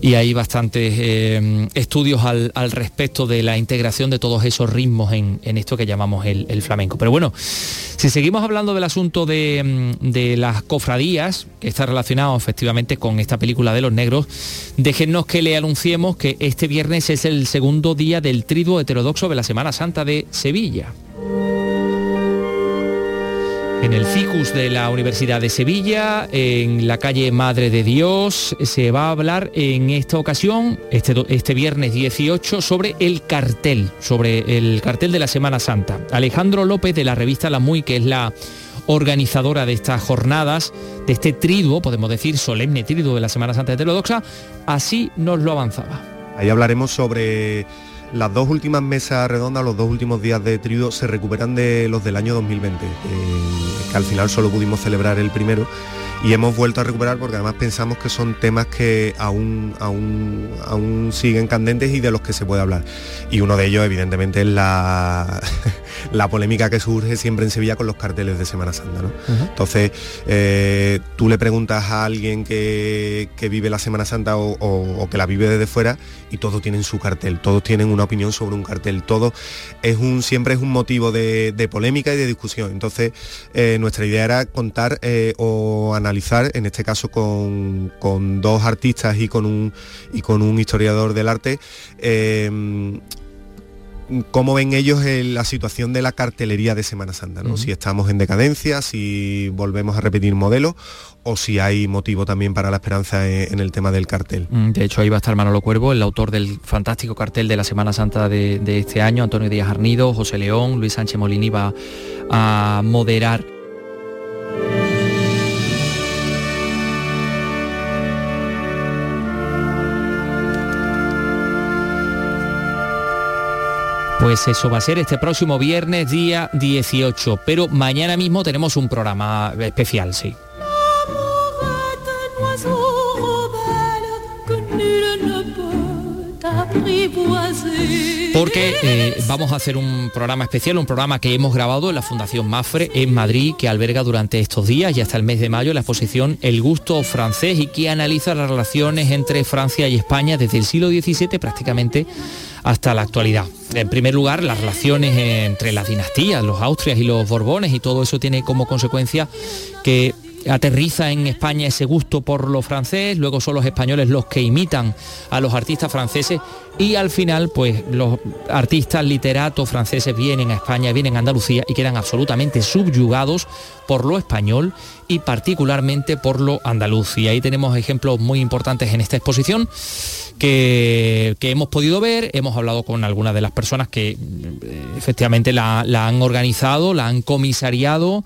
y hay bastantes eh, estudios al, respecto de la integración de todos esos ritmos en, esto que llamamos el, el, flamenco. Pero bueno, si seguimos hablando del asunto de, mm, de las cofradías, que está relacionado efectivamente con esta película de los negros, déjennos que le anunciemos que este viernes es el segundo día del triduo de de la Semana Santa de Sevilla. En el CICUS de la Universidad de Sevilla, en la calle Madre de Dios, se va a hablar en esta ocasión, este, este, viernes 18, sobre el cartel, sobre el cartel de la Semana Santa. Alejandro López de la revista La Muy, que es la organizadora de estas jornadas, de este triduo, podemos decir, solemne triduo de la Semana Santa heterodoxa, así nos lo avanzaba. Ahí hablaremos sobre las dos últimas mesas redondas, los dos últimos días de trío se recuperan de los del año 2020, eh, que al final solo pudimos celebrar el primero y hemos vuelto a recuperar porque además pensamos que son temas que aún, aún, aún siguen candentes y de los que se puede hablar. Y uno de ellos evidentemente es la, la polémica que surge siempre en Sevilla con los carteles de Semana Santa. Entonces, eh, tú le preguntas a alguien que, vive la Semana Santa o, que la vive desde fuera y todos tienen su cartel, todos tienen una opinión sobre un cartel, todo es un, siempre es un motivo de, polémica y de discusión. Entonces, eh, nuestra idea era contar eh, o analizar, en este caso con, dos artistas y con un, y con un historiador del arte, cómo ven ellos la situación de la cartelería de Semana Santa, ¿no? Si estamos en decadencia, si volvemos a repetir modelos o si hay motivo también para la esperanza en, el tema del cartel. Mm, de hecho, ahí va a estar Manolo Cuervo, el autor del fantástico cartel de la Semana Santa de, de este año, Antonio Díaz Arnido, José León, Luis Sánchez Molini va a moderar Pues eso va a ser este próximo viernes, día 18. Pero mañana mismo tenemos un programa especial, sí. Porque eh, vamos a hacer un programa especial, un programa que hemos grabado en la Fundación Mafre en Madrid, que alberga durante estos días y hasta el mes de mayo la exposición El gusto francés y que analiza las relaciones entre Francia y España desde el siglo XVII prácticamente hasta la actualidad. En primer lugar, las relaciones entre las dinastías, los Austrias y los Borbones, y todo eso tiene como consecuencia que aterriza en España ese gusto por lo francés, luego son los españoles los que imitan a los artistas franceses y al final pues los artistas literatos franceses vienen a España, vienen a Andalucía y quedan absolutamente subyugados por lo español y particularmente por lo andaluz. Y ahí tenemos ejemplos muy importantes en esta exposición que, hemos podido ver, hemos hablado con algunas de las personas que eh, efectivamente la, la han organizado, la han comisariado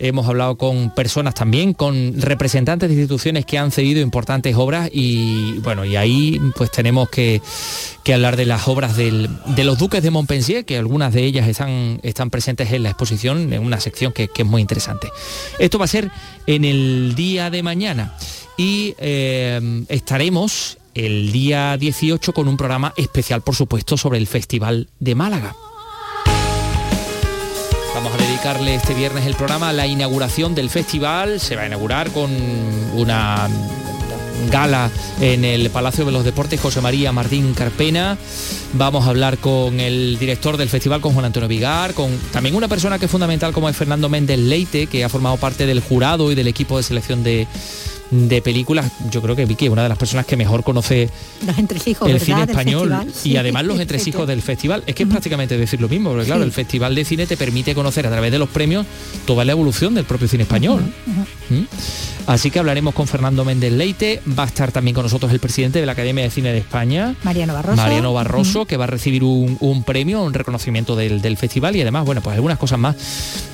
hemos hablado con personas también, con representantes de instituciones que han cedido importantes obras y bueno, y ahí pues tenemos que, hablar de las obras de los duques de Montpensier, que algunas de ellas están, presentes en la exposición, en una sección que, es muy interesante. Esto va a ser en el día de mañana y eh, estaremos el día 18 con un programa especial, por supuesto, sobre el Festival de Málaga. Este viernes el programa la inauguración del festival. Se va a inaugurar con una gala en el Palacio de los Deportes José María Martín Carpena. Vamos a hablar con el director del festival, con Juan Antonio Vigar, con también una persona que es fundamental como es Fernando Méndez Leite, que ha formado parte del jurado y del equipo de selección de, de películas, yo creo que Vicky es una de las personas que mejor conoce el cine español y además los entresijos del festival. Es que es prácticamente decir lo mismo, porque claro, el Festival de Cine te permite conocer a través de los premios toda la evolución del propio cine español. ¿Mm? Así que hablaremos con Fernando Méndez Leite, va a estar también con nosotros el presidente de la Academia de Cine de España, Mariano Barroso, Mariano Barroso que va a recibir un, premio, un reconocimiento del, festival y además, bueno, pues algunas cosas más.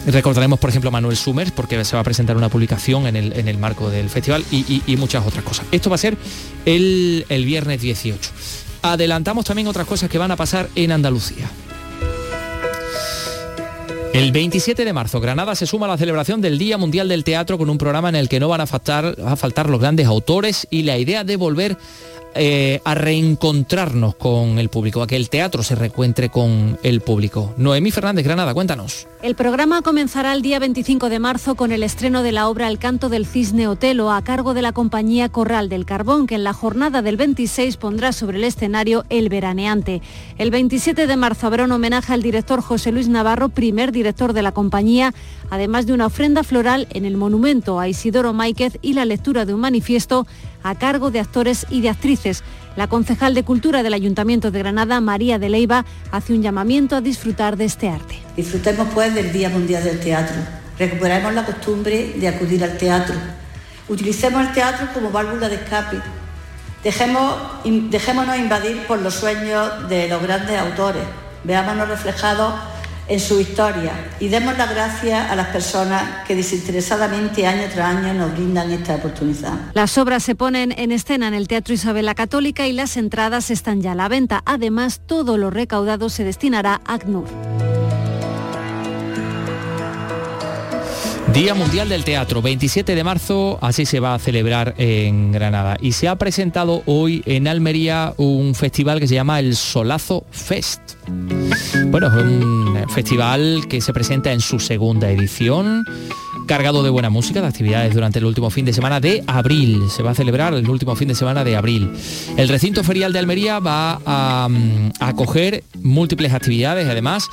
Recordaremos, por ejemplo, a Manuel Summers, porque se va a presentar una publicación en el, en el marco del festival y, muchas otras cosas. Esto va a ser el, el viernes 18. Adelantamos también otras cosas que van a pasar en Andalucía. El 27 de marzo, Granada se suma a la celebración del Día Mundial del Teatro con un programa en el que no van a faltar, a faltar los grandes autores y la idea de volver eh, a reencontrarnos con el público, a que el teatro se reencuentre con el público. Noemí Fernández Granada, cuéntanos. El programa comenzará el día 25 de marzo con el estreno de la obra El canto del cisne Otelo a cargo de la compañía Corral del Carbón, que en la jornada del 26 pondrá sobre el escenario El Veraneante. El 27 de marzo habrá un homenaje al director José Luis Navarro, primer director de la compañía, además de una ofrenda floral en el monumento a Isidoro Máiquez y la lectura de un manifiesto a cargo de actores y de actrices. La concejal de Cultura del Ayuntamiento de Granada, María de Leiva, hace un llamamiento a disfrutar de este arte. Disfrutemos pues del Día Mundial del Teatro. Recuperemos la costumbre de acudir al teatro. Utilicemos el teatro como válvula de escape. Dejémonos invadir por los sueños de los grandes autores. Veámonos reflejados en su historia y demos las gracias a las personas que desinteresadamente año tras año nos brindan esta oportunidad. Las obras se ponen en escena en el Teatro Isabel la Católica y las entradas están ya a la venta. Además, todo lo recaudado se destinará a ACNUR. Día Mundial del Teatro, 27 de marzo, así se va a celebrar en Granada. Y se ha presentado hoy en Almería un festival que se llama el Solazo Fest. Bueno, es un festival que se presenta en su segunda edición cargado de buena música, de actividades durante el último fin de semana de abril. Se va a celebrar el último fin de semana de abril. El recinto ferial de Almería va a, mm, acoger múltiples actividades además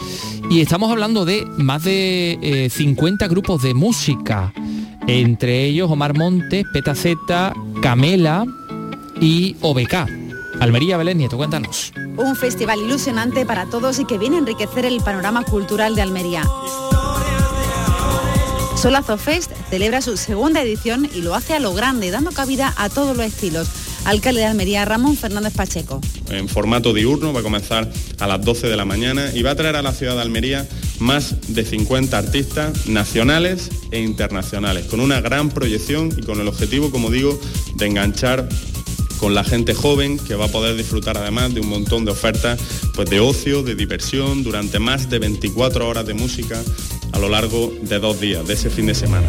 y estamos hablando de más de 50 eh, grupos de música, entre ellos Omar Montes, Petaceta, Camela y OBK. Almería Belén Nieto, cuéntanos. un festival ilusionante para todos y que viene a enriquecer el panorama cultural de Almería. Solazo Fest celebra su segunda edición y lo hace a lo grande, dando cabida a todos los estilos. Alcalde de Almería, Ramón Fernández Pacheco. En formato diurno, va a comenzar a las 12 de la mañana y va a traer a la ciudad de Almería más de 50 artistas nacionales e internacionales, con una gran proyección y con el objetivo, como digo, de enganchar con la gente joven que va a poder disfrutar además de un montón de ofertas pues, de ocio, de diversión, durante más de 24 horas de música a lo largo de dos días, de ese fin de semana.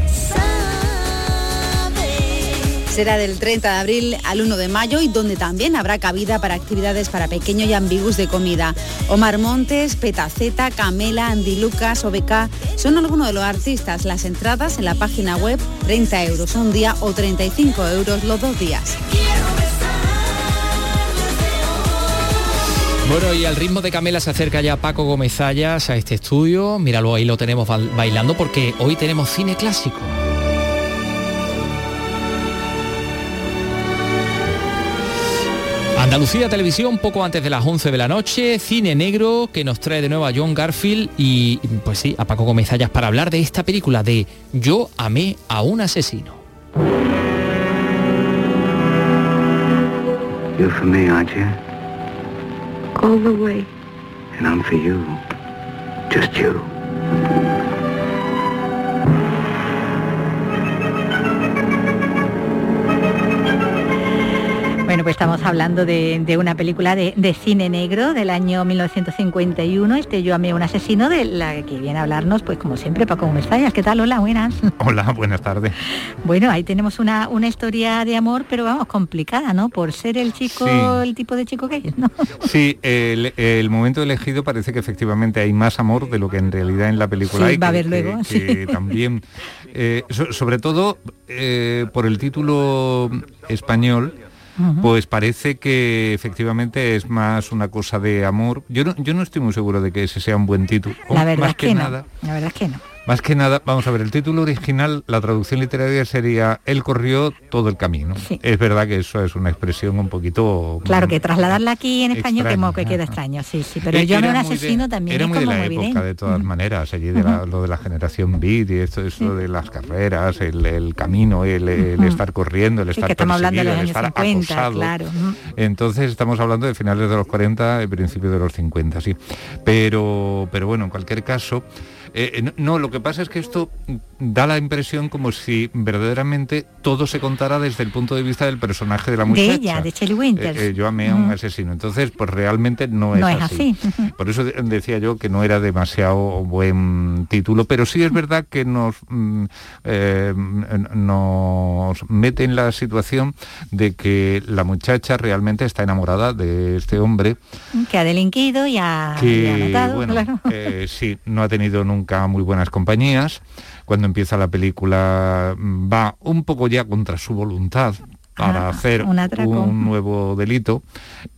Será del 30 de abril al 1 de mayo y donde también habrá cabida para actividades para pequeños y ambigus de comida. Omar Montes, Petaceta, Camela, Andy Lucas, OBK son algunos de los artistas. Las entradas en la página web 30 euros un día o 35 euros los dos días. Bueno, y al ritmo de Camela se acerca ya Paco Gómez a este estudio. Míralo, ahí lo tenemos bailando porque hoy tenemos cine clásico. Andalucía Televisión, poco antes de las 11 de la noche, cine negro que nos trae de nuevo a John Garfield y, pues sí, a Paco Gómez para hablar de esta película de Yo amé a un asesino. Me, aren't you? All the way. And I'm for you. Just you. Bueno, pues estamos hablando de, una película de, cine negro del año 1951, este Yo amé un asesino, de la que viene a hablarnos, pues como siempre, Paco Mestallas. ¿Qué tal? Hola, buenas. Hola, buenas tardes. Bueno, ahí tenemos una, una historia de amor, pero vamos, complicada, ¿no? Por ser el chico, el tipo de chico que es, ¿no? Sí, el, momento elegido parece que efectivamente hay más amor de lo que en realidad en la película hay. Va a haber luego. también, eh, sobre todo eh, por el título español, pues parece que efectivamente es más una cosa de amor. Yo no, yo no estoy muy seguro de que ese sea un buen título. La verdad es que, nada, La verdad es que no. Más que nada, vamos a ver, el título original, la traducción literaria sería Él corrió todo el camino. Es verdad que eso es una expresión un poquito... Claro, que trasladarla aquí en español que, queda extraño, sí, sí. Pero yo no un asesino también era muy de la época, de todas maneras, allí de lo de la generación beat y esto, eso de las carreras, el, camino, el, estar corriendo, el estar que estamos hablando de los años 50, claro. Entonces estamos hablando de finales de los 40 y principios de los 50, sí. Pero, pero bueno, en cualquier caso... Eh, eh, no, lo que pasa es que esto da la impresión como si verdaderamente todo se contara desde el punto de vista del personaje de la muchacha. De ella, de Shelley Winters. Eh, yo amé a un asesino. Entonces, pues realmente no es, así. Por eso decía yo que no era demasiado buen título, pero sí es verdad que nos, mm, nos mete en la situación de que la muchacha realmente está enamorada de este hombre. Que ha delinquido y ha, bueno, sí, no ha tenido nunca muy buenas compañías. Cuando empieza la película mm, va un poco ya contra su voluntad para hacer un, nuevo delito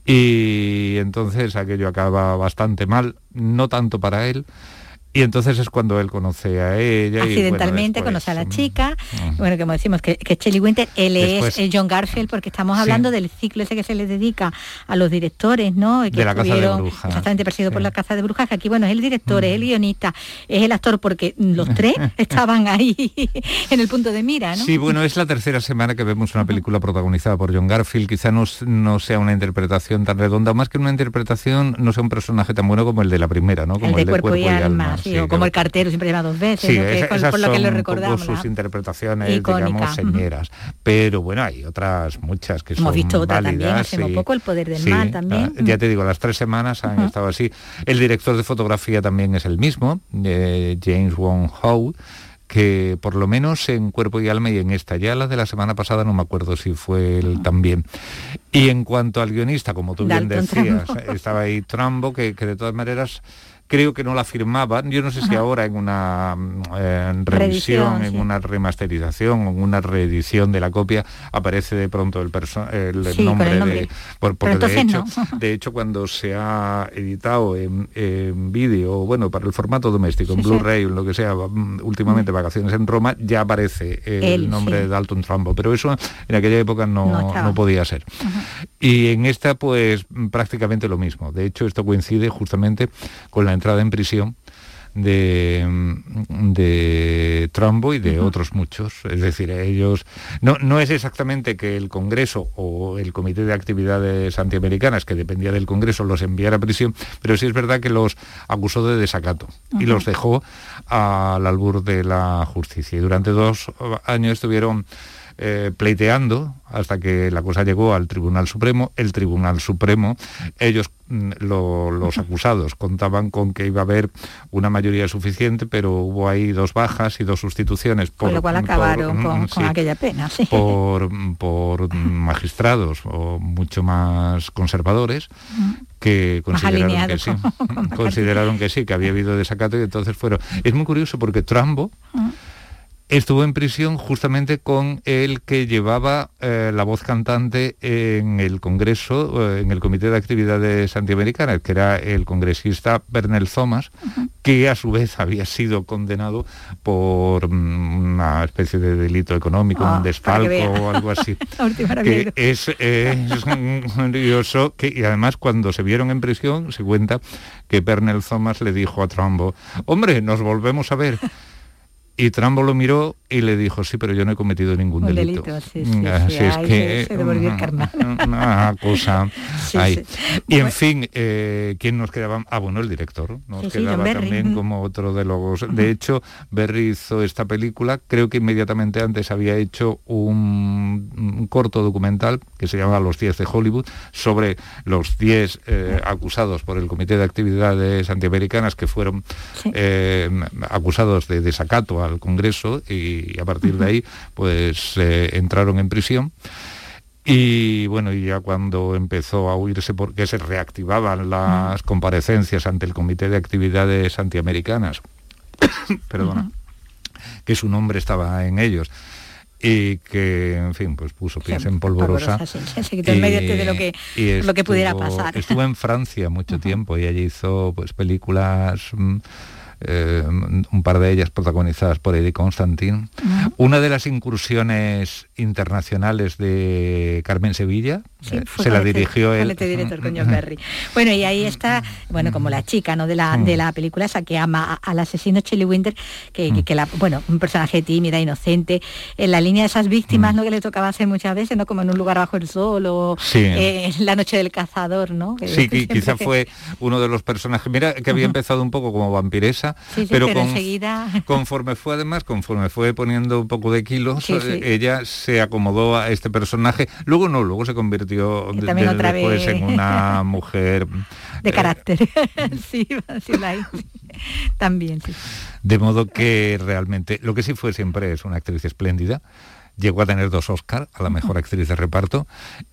y entonces aquello acaba bastante mal, no tanto para él, y entonces es cuando él conoce a ella. Accidentalmente conoce a la chica. Bueno, como decimos, que, que Shelley Winter, él es John Garfield, porque estamos hablando del ciclo ese que se le dedica a los directores, ¿no? Que de la Casa de Brujas. Exactamente, perseguido por la Casa de Brujas, que aquí, bueno, es el director, es el guionista, es el actor, porque los tres estaban ahí en el punto de mira, ¿no? Sí, bueno, es la tercera semana que vemos una película protagonizada por John Garfield. Quizá no, no sea una interpretación tan redonda, más que una interpretación, no sea un personaje tan bueno como el de la primera, ¿no? Como el de, cuerpo, y, alma como el cartero siempre lleva dos veces, por, lo que lo recordamos. sus interpretaciones, digamos, señeras. Pero bueno, hay otras muchas que Hemos son visto otra también hace poco, El poder del mal también. Ah, ya te digo, las tres semanas han estado así. El director de fotografía también es el mismo, eh, James Wong Howe que por lo menos en Cuerpo y Alma y en esta, ya la de la semana pasada no me acuerdo si fue él también. Y en cuanto al guionista, como tú bien decías, estaba ahí Trambo, que, que de todas maneras creo que no la firmaban. Yo no sé si ahora en una mm, revisión, en una remasterización, en una reedición de la copia, aparece de pronto el, el, nombre, de... porque de hecho, de hecho, cuando se ha editado en, vídeo, bueno, para el formato doméstico, en Blu-ray o lo que sea, mm, últimamente Vacaciones en Roma, ya aparece el nombre de Dalton Trumbo. Pero eso en aquella época no, no, podía ser. Y en esta, pues prácticamente lo mismo. De hecho, esto coincide justamente con la entrada en prisión de, de Trumbo y de otros muchos. Es decir, ellos... No, no es exactamente que el Congreso o el Comité de Actividades Antiamericanas, que dependía del Congreso, los enviara a prisión, pero sí es verdad que los acusó de desacato y los dejó al albur de la justicia. Y durante dos años estuvieron eh, pleiteando hasta que la cosa llegó al Tribunal Supremo. El Tribunal Supremo, ellos, mm, los acusados, contaban con que iba a haber una mayoría suficiente, pero hubo ahí dos bajas y dos sustituciones. Por, lo cual acabaron mm, con, aquella pena. Por, por magistrados o mucho más conservadores que consideraron que sí, consideraron que sí, que había habido desacato y entonces fueron. Es muy curioso porque Trambo estuvo en prisión justamente con el que llevaba eh, la voz cantante en el Congreso, eh, en el Comité de Actividades Antiamericanas, que era el congresista Bernel Thomas, que a su vez había sido condenado por mm, una especie de delito económico, un ah, desfalco o algo así. que es, es curioso que, y además cuando se vieron en prisión se cuenta que Bernel Thomas le dijo a Trumbo, hombre, nos volvemos a ver. Y Trambo lo miró y le dijo, sí, pero yo no he cometido ningún delito. sí, sí, Así es que... Se, una, cosa Y en fin, eh, ¿quién nos quedaba? Ah, bueno, el director. Nos quedaba también como otro de los... De hecho, Berry hizo esta película, creo que inmediatamente antes había hecho un, corto documental que se llama Los 10 de Hollywood, sobre los 10 eh, acusados por el Comité de Actividades Antiamericanas que fueron eh, acusados de desacato al Congreso y a partir de ahí pues eh, entraron en prisión. Y bueno, y ya cuando empezó a oírse porque se reactivaban las comparecencias ante el Comité de Actividades Antiamericanas, perdona, que su nombre estaba en ellos, y que, en fin, pues puso pies en polvorosa. quitó medio de lo que, lo que pudiera pasar. Estuvo en Francia mucho tiempo y allí hizo pues películas... Mm, eh, un par de ellas protagonizadas por Eddie Constantin. Una de las incursiones internacionales de Carmen Sevilla, eh, se la dirigió el director con Berry. Bueno, y ahí está, bueno, como la chica ¿no? de, la, de la película esa que ama al asesino Shelley Winter, que, que, la, bueno, un personaje tímida, inocente, en la línea de esas víctimas ¿no? que le tocaba hacer muchas veces, ¿no? como en un lugar bajo el sol o eh, la noche del cazador, ¿no? sí, quizá fue uno de los personajes. Mira que había empezado un poco como vampiresa pero, conforme fue además, conforme fue poniendo un poco de kilos, eh, ella se acomodó a este personaje. Luego no, luego se convirtió después en una mujer de eh, carácter. sí, También. De modo que realmente, lo que sí fue siempre es una actriz espléndida llegó a tener dos Oscar a la mejor actriz de reparto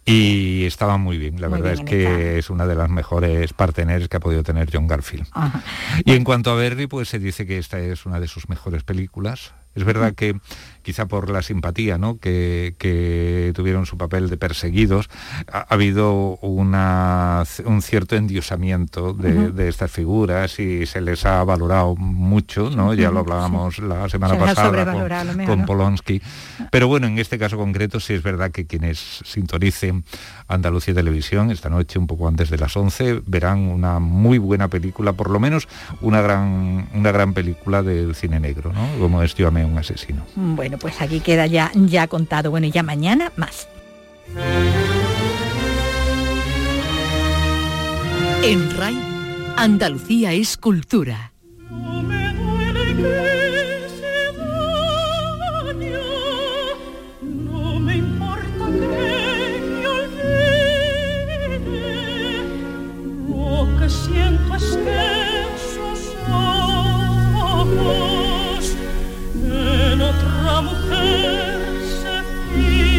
y estaba muy bien. La verdad es que es una de las mejores parteneres que ha podido tener John Garfield. Y en cuanto a Berry, pues se dice que esta es una de sus mejores películas. Es verdad que quizá por la simpatía ¿no? que, tuvieron su papel de perseguidos, ha, habido una, un cierto endiosamiento de, estas figuras y se les ha valorado mucho, ¿no? ya lo hablábamos la semana pasada con, con Polonsky. Pero bueno, en este caso concreto sí es verdad que quienes sintonicen Andalucía Televisión esta noche, un poco antes de las 11, verán una muy buena película, por lo menos una gran, una gran película del cine negro, ¿no? como es Yo amé un asesino. Bueno pues aquí queda ya, ya contado. Bueno, y ya mañana más. En RAI, Andalucía es cultura.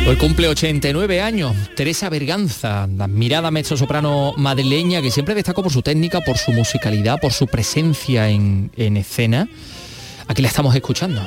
Hoy cumple 89 años Teresa Berganza, admirada mezzo-soprano madrileña que siempre destacó por su técnica, por su musicalidad, por su presencia en, en escena. Aquí la estamos escuchando.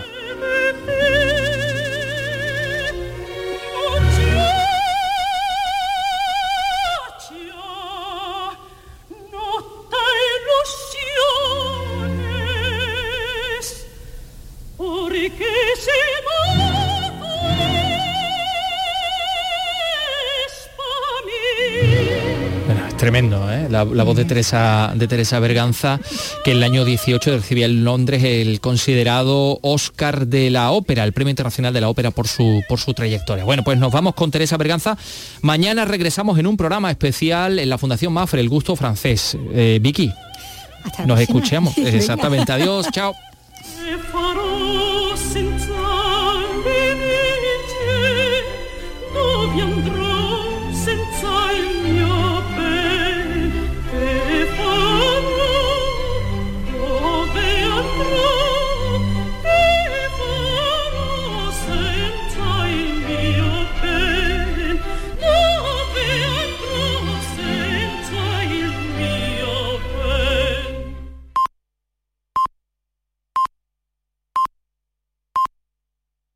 ¿Eh? la, voz de Teresa, de Teresa Berganza, que en el año 18 recibía en Londres el considerado Oscar de la Ópera, el Premio Internacional de la Ópera por su, por su trayectoria. Bueno, pues nos vamos con Teresa Berganza. Mañana regresamos en un programa especial en la Fundación Mafre, El Gusto Francés. Eh, Vicky, nos escuchamos. Exactamente. Adiós, chao.